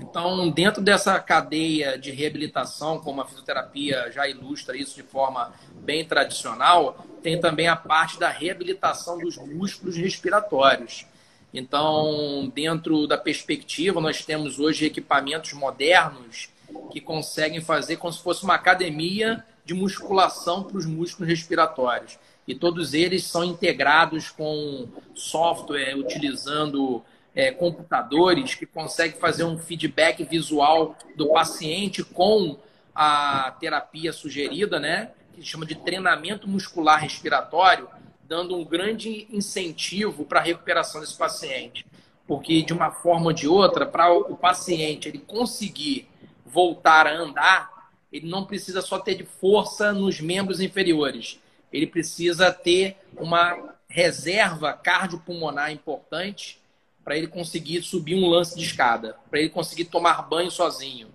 Então, dentro dessa cadeia de reabilitação, como a fisioterapia já ilustra isso de forma bem tradicional, tem também a parte da reabilitação dos músculos respiratórios. Então, dentro da perspectiva, nós temos hoje equipamentos modernos que conseguem fazer como se fosse uma academia de musculação para os músculos respiratórios. E todos eles são integrados com software, utilizando é, computadores que conseguem fazer um feedback visual do paciente com a terapia sugerida, né? Que chama de treinamento muscular respiratório, dando um grande incentivo para a recuperação desse paciente. Porque, de uma forma ou de outra, para o paciente ele conseguir voltar a andar, ele não precisa só ter de força nos membros inferiores. Ele precisa ter uma reserva cardiopulmonar importante para ele conseguir subir um lance de escada, para ele conseguir tomar banho sozinho.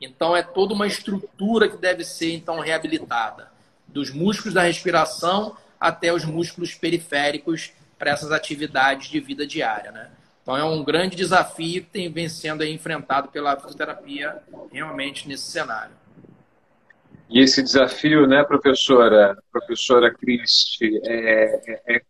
Então é toda uma estrutura que deve ser então reabilitada, dos músculos da respiração até os músculos periféricos para essas atividades de vida diária, né? Então é um grande desafio que tem vem sendo enfrentado pela fisioterapia realmente nesse cenário. E esse desafio, né, professora, professora Cristi, é, é,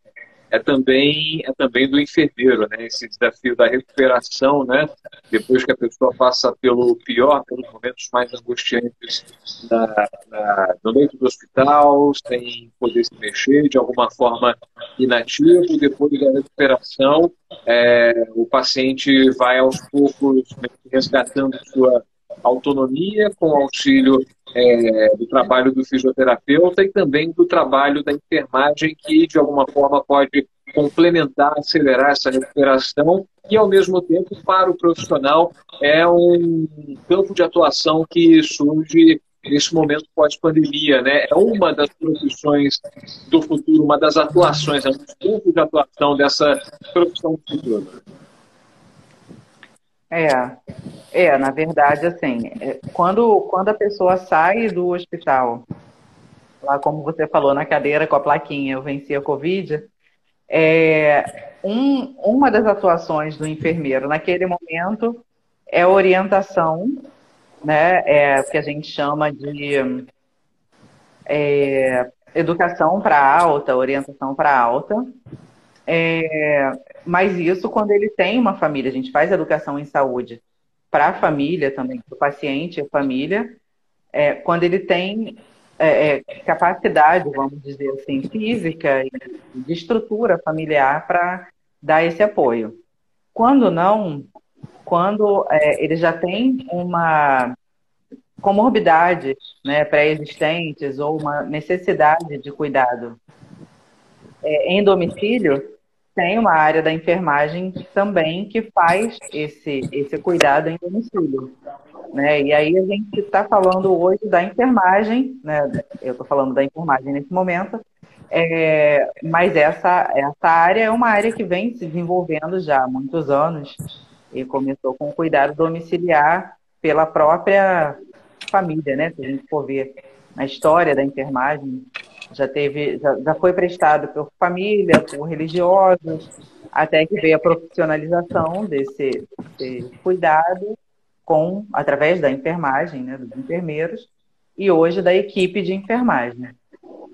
é também, é também do enfermeiro, né? Esse desafio da recuperação, né? Depois que a pessoa passa pelo pior, pelos momentos mais angustiantes na, na, no leito do hospital, sem poder se mexer, de alguma forma inativo, depois da recuperação, é, o paciente vai aos poucos resgatando sua autonomia com auxílio é, do trabalho do fisioterapeuta e também do trabalho da enfermagem, que de alguma forma pode complementar, acelerar essa recuperação e, ao mesmo tempo, para o profissional, é um campo de atuação que surge nesse momento pós-pandemia. Né? É uma das profissões do futuro, uma das atuações, é um dos campos de atuação dessa profissão do futuro. É, é, na verdade, assim, é, quando, quando a pessoa sai do hospital, lá como você falou, na cadeira com a plaquinha, eu venci a Covid, é, um, uma das atuações do enfermeiro naquele momento é orientação, né, é que a gente chama de é, educação para alta, orientação para alta, é, mas isso quando ele tem uma família, a gente faz educação em saúde para a família também, para o paciente e a família, é, quando ele tem é, é, capacidade, vamos dizer assim, física e de estrutura familiar para dar esse apoio. Quando não, quando é, ele já tem uma comorbidade né, pré-existentes ou uma necessidade de cuidado é, em domicílio, tem uma área da enfermagem também que faz esse, esse cuidado em domicílio. Né? E aí a gente está falando hoje da enfermagem, né? eu estou falando da enfermagem nesse momento, é, mas essa, essa área é uma área que vem se desenvolvendo já há muitos anos e começou com o cuidado domiciliar pela própria família, né? Se a gente for ver na história da enfermagem, já teve, já, já foi prestado por família, por religiosos, até que veio a profissionalização desse, desse cuidado com através da enfermagem, né, dos enfermeiros, e hoje da equipe de enfermagem.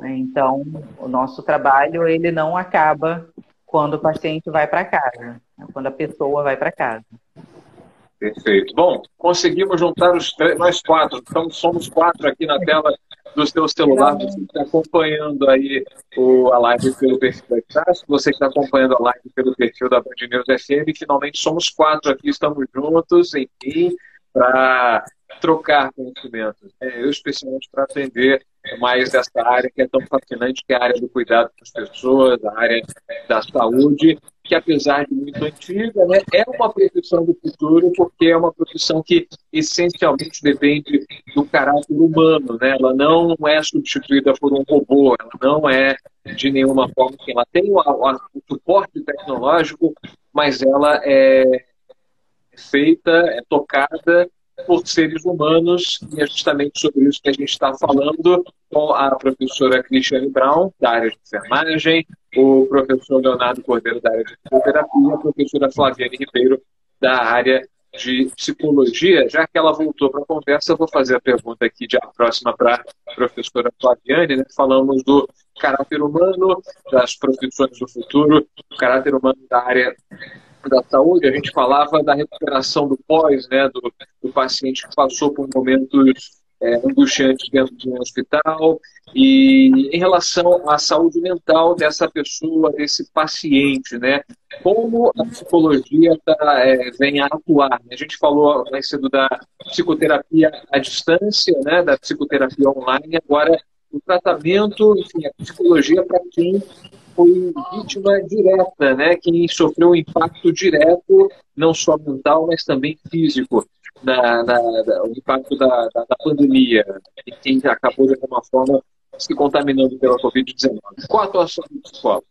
Então, o nosso trabalho ele não acaba quando o paciente vai para casa, né, quando a pessoa vai para casa. Perfeito. Bom, conseguimos juntar os três, nós quatro, então somos quatro aqui na tela do seu celular, você que está acompanhando aí o, a live pelo perfil da Itácio, você que está acompanhando a live pelo perfil da Band News FM, finalmente somos quatro aqui, estamos juntos, enfim, para trocar conhecimentos. É, eu, especialmente, para aprender mais dessa área que é tão fascinante, que é a área do cuidado com as pessoas, a área da saúde, que apesar de muito antiga, né, é uma profissão do futuro, porque é uma profissão que essencialmente depende do caráter humano, né? Ela não é substituída por um robô, ela não é de nenhuma forma que ela tem o, o suporte tecnológico, mas ela é feita, é tocada por seres humanos, e é justamente sobre isso que a gente está falando com a professora Cristiane Brown, da área de enfermagem, o professor Leonardo Cordeiro, da área de fisioterapia, a professora Flaviane Ribeiro, da área de psicologia. Já que ela voltou para a conversa, eu vou fazer a pergunta aqui de a próxima para a professora Flaviane. Né? Falamos do caráter humano, das profissões do futuro, o caráter humano da área da saúde, a gente falava da recuperação do pós, né, do, do paciente que passou por momentos é, angustiantes dentro de um hospital, e em relação à saúde mental dessa pessoa, desse paciente, né, como a psicologia tá, é, vem a atuar. A gente falou mais cedo da psicoterapia à distância, né, da psicoterapia online, agora o tratamento, enfim, a psicologia para quem foi vítima direta, né? Quem sofreu um impacto direto, não só mental, mas também físico, na, na, na o impacto da, da, da, pandemia, e quem acabou de alguma forma se contaminando pela Covid-19. Qual a atuação do psicólogo?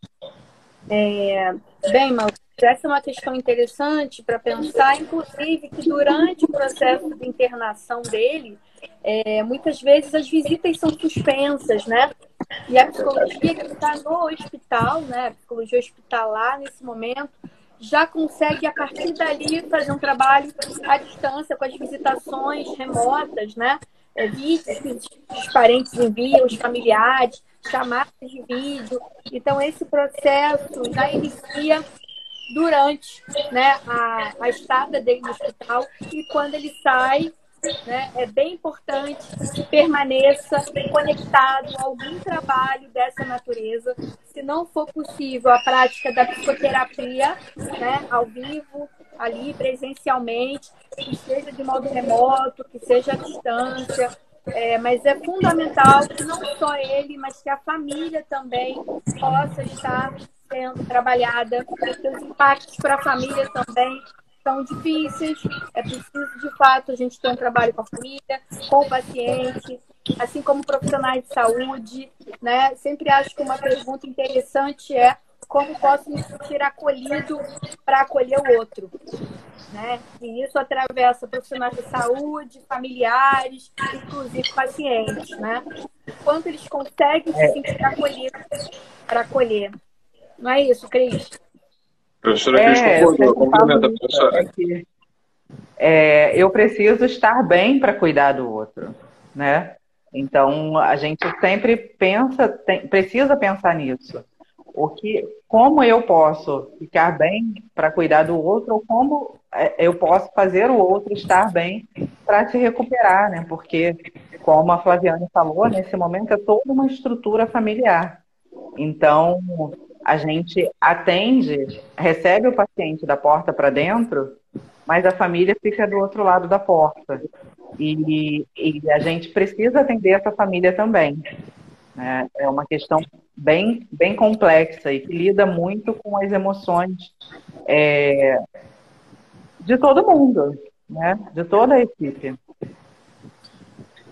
É, bem, Maurício, essa é uma questão interessante para pensar, inclusive, que durante o processo de internação dele, é, muitas vezes as visitas são suspensas, né? E a psicologia que está no hospital, né? A psicologia hospitalar nesse momento já consegue a partir dali fazer um trabalho à distância com as visitações remotas, né? Vídeos que os parentes enviam, os familiares, chamadas de vídeo. Então esse processo já inicia durante né, a, a estada dele no hospital e quando ele sai né, é bem importante que permaneça conectado a algum trabalho dessa natureza. Se não for possível a prática da psicoterapia, né, ao vivo, ali presencialmente, que seja de modo remoto, que seja à distância. É, mas é fundamental que não só ele, mas que a família também possa estar sendo trabalhada, porque os impactos para a família também são difíceis. É preciso, de fato, a gente ter um trabalho com a família, com o paciente, assim como profissionais de saúde. Né? Sempre acho que uma pergunta interessante é como posso me sentir acolhido para acolher o outro. Né? E isso atravessa profissionais de saúde, familiares, inclusive pacientes. Né? Quanto eles conseguem se sentir acolhidos para acolher. Não é isso, Cris? Professora é, Cris, complementa, professora. É, eu preciso estar bem para cuidar do outro, né? Então, a gente sempre pensa, tem, precisa pensar nisso. O que, como eu posso ficar bem para cuidar do outro, ou como é, eu posso fazer o outro estar bem para se recuperar, né? Porque, como a Flaviane falou, nesse momento é toda uma estrutura familiar. Então, a gente atende, recebe o paciente da porta para dentro, mas a família fica do outro lado da porta. E, e a gente precisa atender essa família também. Né? É uma questão bem, bem complexa e que lida muito com as emoções é, de todo mundo, né? de toda a equipe.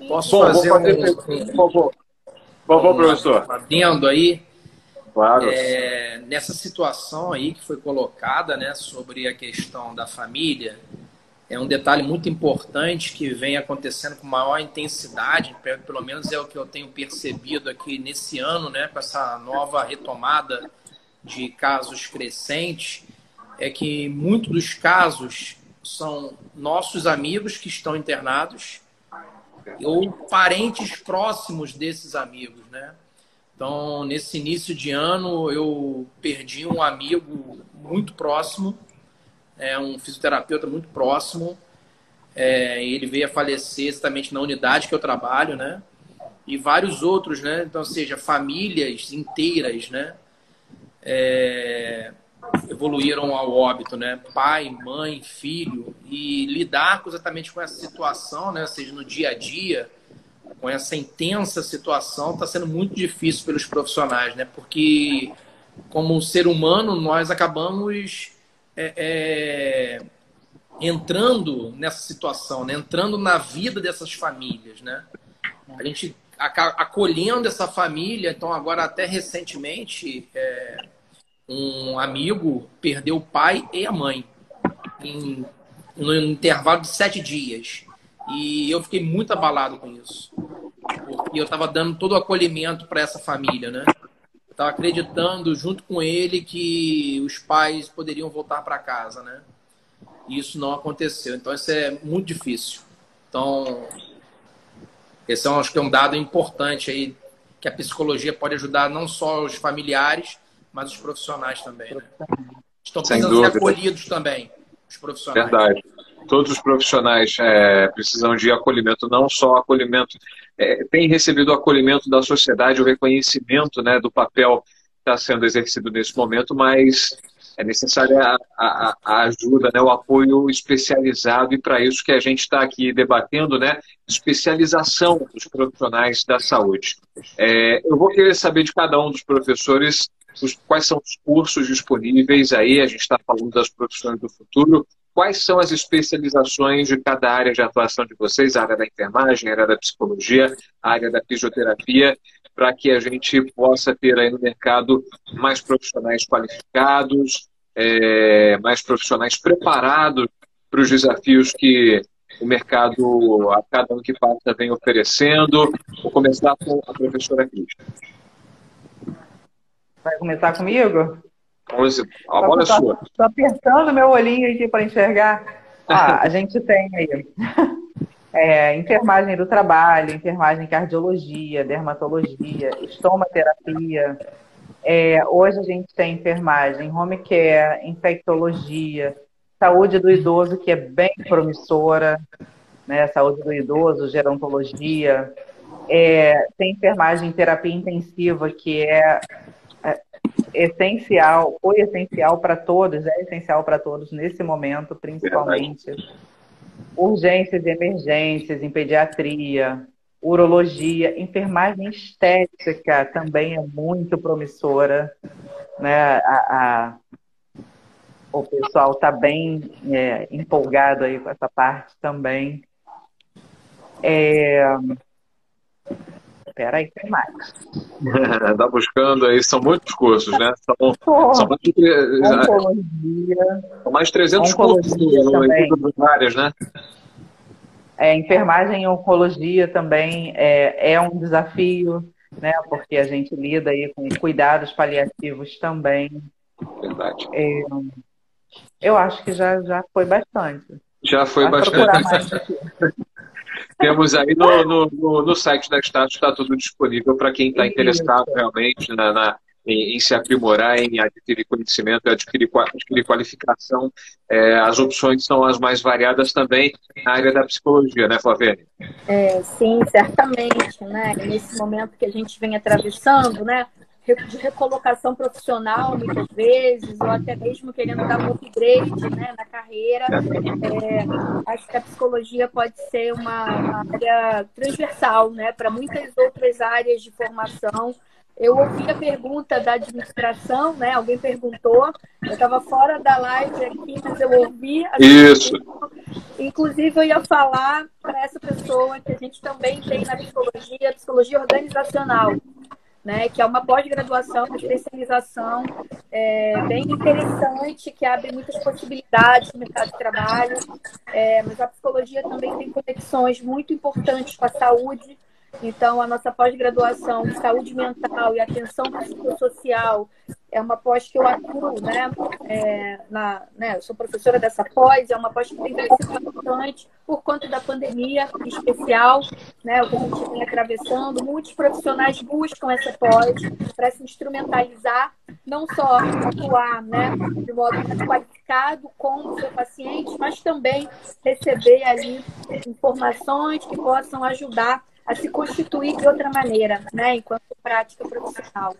Posso fazer um... Por favor, por favor, professor. Adendo aí, Claro. É, nessa situação aí que foi colocada, né, sobre a questão da família, é um detalhe muito importante que vem acontecendo com maior intensidade, pelo menos é o que eu tenho percebido aqui nesse ano, né, com essa nova retomada de casos crescentes, é que muitos dos casos são nossos amigos que estão internados ou parentes próximos desses amigos, né? Então, nesse início de ano, eu perdi um amigo muito próximo, é, um fisioterapeuta muito próximo. É, ele veio a falecer exatamente na unidade que eu trabalho, né? E vários outros, né? Então, seja, famílias inteiras, né? É, evoluíram ao óbito, né? Pai, mãe, filho. E lidar exatamente com essa situação, né? Ou seja, no dia a dia, com essa intensa situação está sendo muito difícil pelos profissionais, né? Porque como ser humano nós acabamos é, é, entrando nessa situação, né? entrando na vida dessas famílias, né? A gente acolhendo essa família, então agora até recentemente é, um amigo perdeu o pai e a mãe em, no intervalo de sete dias. E eu fiquei muito abalado com isso. Porque eu estava dando todo o acolhimento para essa família, né? Estava acreditando junto com ele que os pais poderiam voltar para casa, né? E isso não aconteceu. Então, isso é muito difícil. Então, esse é, acho que é um dado importante aí que a psicologia pode ajudar não só os familiares, mas os profissionais também. Né? Estão ser acolhidos também, os profissionais. Verdade. Todos os profissionais é, precisam de acolhimento, não só acolhimento. É, tem recebido o acolhimento da sociedade, o reconhecimento né, do papel que está sendo exercido nesse momento, mas é necessária a, a, ajuda, né, o apoio especializado, e para isso que a gente está aqui debatendo, né, especialização dos profissionais da saúde. É, eu vou querer saber de cada um dos professores os, quais são os cursos disponíveis aí, a gente está falando das profissões do futuro, quais são as especializações de cada área de atuação de vocês, área da enfermagem, área da psicologia, área da fisioterapia, para que a gente possa ter aí no mercado mais profissionais qualificados, é, mais profissionais preparados para os desafios que o mercado, a cada ano que passa, vem oferecendo. Vou começar com a professora Cris. Vai começar comigo? A bola é sua. Estou apertando meu olhinho aqui para enxergar. Ah, a gente tem aí é, enfermagem do trabalho, enfermagem cardiologia, dermatologia, estomaterapia. É, hoje a gente tem enfermagem home care, infectologia, saúde do idoso, que é bem promissora, né? saúde do idoso, gerontologia. É, tem enfermagem terapia intensiva, que é essencial, foi essencial para todos, é essencial para todos nesse momento, principalmente. Urgências e emergências em pediatria, urologia, enfermagem estética também é muito promissora. Né? A, a o pessoal está bem é, empolgado aí com essa parte também. É, Espera aí, tem mais. Está buscando aí, são muitos cursos, né? São, são, mais, Oncologia, são mais 300 cursos em áreas, né? É, enfermagem e oncologia também é, é um desafio, né? Porque a gente lida aí com cuidados paliativos também. Verdade. É, eu acho que já, já foi bastante. Já foi bastante. Temos aí no, no, no, no site da Status, está tudo disponível para quem está interessado realmente na, na em, em, se aprimorar, em adquirir conhecimento, adquirir, adquirir qualificação. É, as opções são as mais variadas também na área da psicologia, né, Flaviane? É, sim, certamente. Né? Nesse momento que a gente vem atravessando, né? De recolocação profissional, muitas vezes, ou até mesmo querendo dar um upgrade né, na carreira. É, acho que a psicologia pode ser uma área transversal né, para muitas outras áreas de formação. Eu ouvi a pergunta da administração, né? Alguém perguntou. Eu estava fora da live aqui, mas eu ouvi. Isso. Inclusive, eu ia falar para essa pessoa que a gente também tem na psicologia, psicologia organizacional né, que é uma pós-graduação, uma especialização é, bem interessante, que abre muitas possibilidades no mercado de trabalho. É, mas a psicologia também tem conexões muito importantes com a saúde. Então, a nossa pós-graduação em saúde mental e atenção psicossocial é uma pós que eu atuo, né? É, na, né? Eu sou professora dessa pós, é uma pós que tem crescido bastante por conta da pandemia em especial, né? O que a gente vem atravessando. Muitos profissionais buscam essa pós para se instrumentalizar, não só atuar, né? De modo qualificado com o seu paciente, mas também receber ali informações que possam ajudar a se constituir de outra maneira, né? Enquanto prática profissional.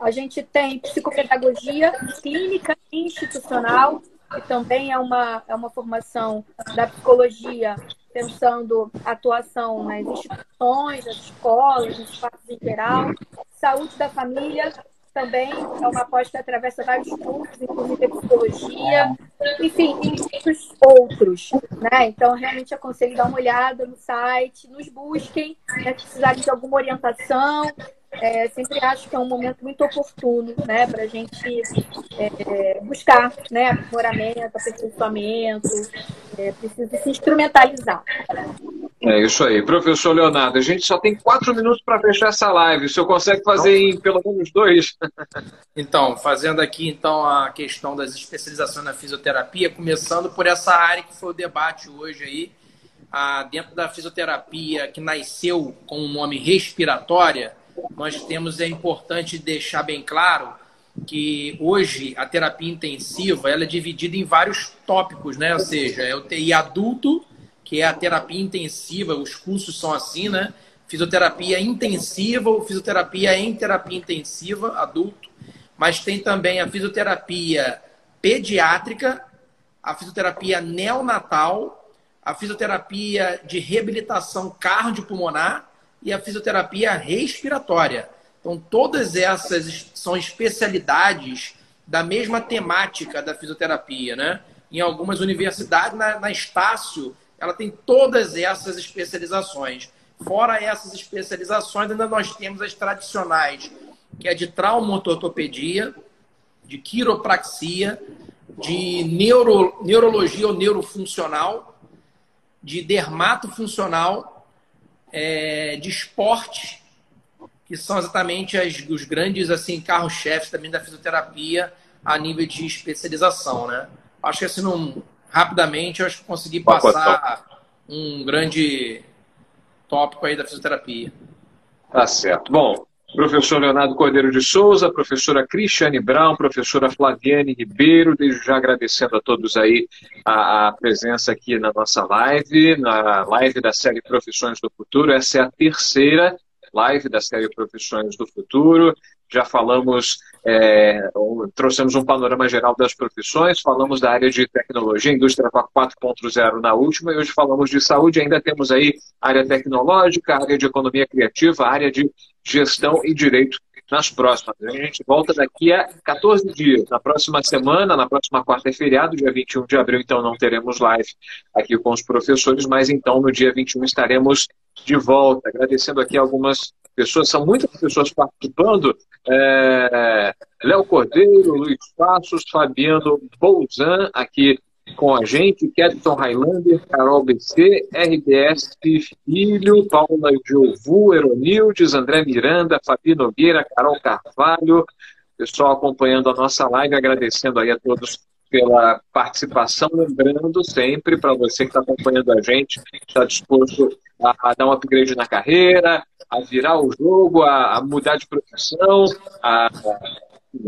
A gente tem psicopedagogia clínica e institucional, que também é uma, é uma formação da psicologia, pensando atuação nas instituições, nas escolas, nos espaços em geral. Saúde da família, também é uma aposta que atravessa vários cursos, inclusive psicologia, enfim, e muitos outros. Né? Então, realmente aconselho dar uma olhada no site, nos busquem, né, se precisarem de alguma orientação, é, sempre acho que é um momento muito oportuno né, para a gente é, buscar né, aprimoramento, aperfeiçoamento, é, precisa se instrumentalizar. É isso aí. Professor Leonardo, a gente só tem quatro minutos para fechar essa live. O senhor consegue fazer em pelo menos dois? Então, fazendo aqui então a questão das especializações na fisioterapia, começando por essa área que foi o debate hoje aí, ah, dentro da fisioterapia que nasceu com o nome respiratória, nós temos, é importante deixar bem claro que hoje a terapia intensiva ela é dividida em vários tópicos, né? Ou seja, é o TI adulto, que é a terapia intensiva, os cursos são assim, né? Fisioterapia intensiva ou fisioterapia em terapia intensiva, adulto. Mas tem também a fisioterapia pediátrica, a fisioterapia neonatal, a fisioterapia de reabilitação cardiopulmonar e a fisioterapia respiratória. Então, todas essas são especialidades da mesma temática da fisioterapia, né? Em algumas universidades, na, na Estácio, ela tem todas essas especializações. Fora essas especializações, ainda nós temos as tradicionais, que é de traumatortopedia, de quiropraxia, de neuro, neurologia ou neurofuncional, de dermatofuncional, é, de esporte, que são exatamente as, os grandes assim carros-chefes também da fisioterapia a nível de especialização, né? Acho que assim, não, rapidamente, eu acho que consegui passar um grande tópico aí da fisioterapia. Tá certo. Bom, professor Leonardo Cordeiro de Souza, professora Cristiane Brown, professora Flaviane Ribeiro, desde já agradecendo a todos aí a, a, presença aqui na nossa live, na live da série Profissões do Futuro. Essa é a terceira live da série Profissões do Futuro. Já falamos, é, trouxemos um panorama geral das profissões, falamos da área de tecnologia, indústria 4.0 na última, e hoje falamos de saúde. Ainda temos aí área tecnológica, área de economia criativa, área de gestão e direito nas próximas. A gente volta daqui a 14 dias. Na próxima semana, na próxima quarta é feriado, dia 21 de abril, então não teremos live aqui com os professores, mas então no dia 21 estaremos de volta. Agradecendo aqui algumas pessoas, são muitas pessoas participando. É... Léo Cordeiro, Luiz Passos, Fabiano Bolzan, aqui com a gente, Kedson Highlander, Carol BC, RBS Filho, Paula Giovu, Eronildes, André Miranda, Fabi Nogueira, Carol Carvalho, pessoal acompanhando a nossa live, agradecendo aí a todos pela participação, lembrando sempre para você que está acompanhando a gente, está disposto a, dar um upgrade na carreira, a virar o jogo, a, a mudar de profissão, a, a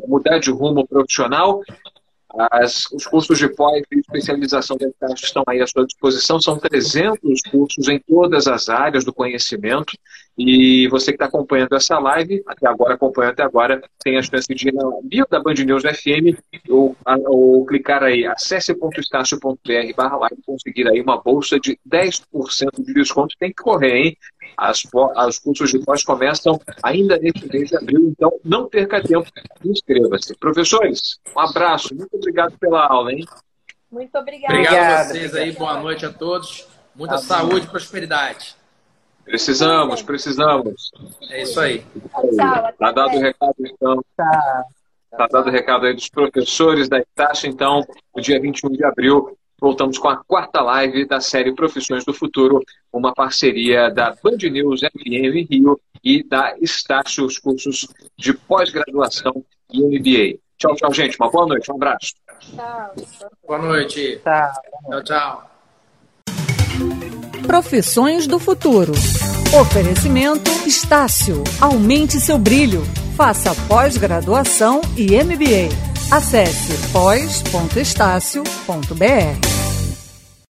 mudar de rumo profissional, as, os cursos de pós e especialização da Eficácia estão aí à sua disposição. São 300 cursos em todas as áreas do conhecimento. E você que está acompanhando essa live, até agora, acompanhando até agora, tem a chance de ir na bio da Band News FM ou, ou clicar aí, acesse.estácio.br barra live conseguir aí uma bolsa de 10% de desconto. Tem que correr, hein? As, os cursos de pós começam ainda neste mês de abril, então não perca tempo, inscreva-se. Professores, um abraço, muito obrigado pela aula, hein? Muito obrigada. Obrigado a vocês aí, boa noite a todos. Muita Amém. saúde e prosperidade. Precisamos, precisamos. É isso aí. Está dado o recado, então. Tá. Está dado o recado aí dos professores da Itacha, então, no dia 21 de abril, voltamos com a quarta live da série Profissões do Futuro, uma parceria da Band News FM Rio e da Estácio, os cursos de pós-graduação e MBA. Tchau, tchau, gente. Uma boa noite, um abraço. Tchau. Boa noite. Tchau, tchau. tchau. Profissões do Futuro. Oferecimento Estácio. Aumente seu brilho. Faça pós-graduação e MBA. Acesse pós.estácio.br.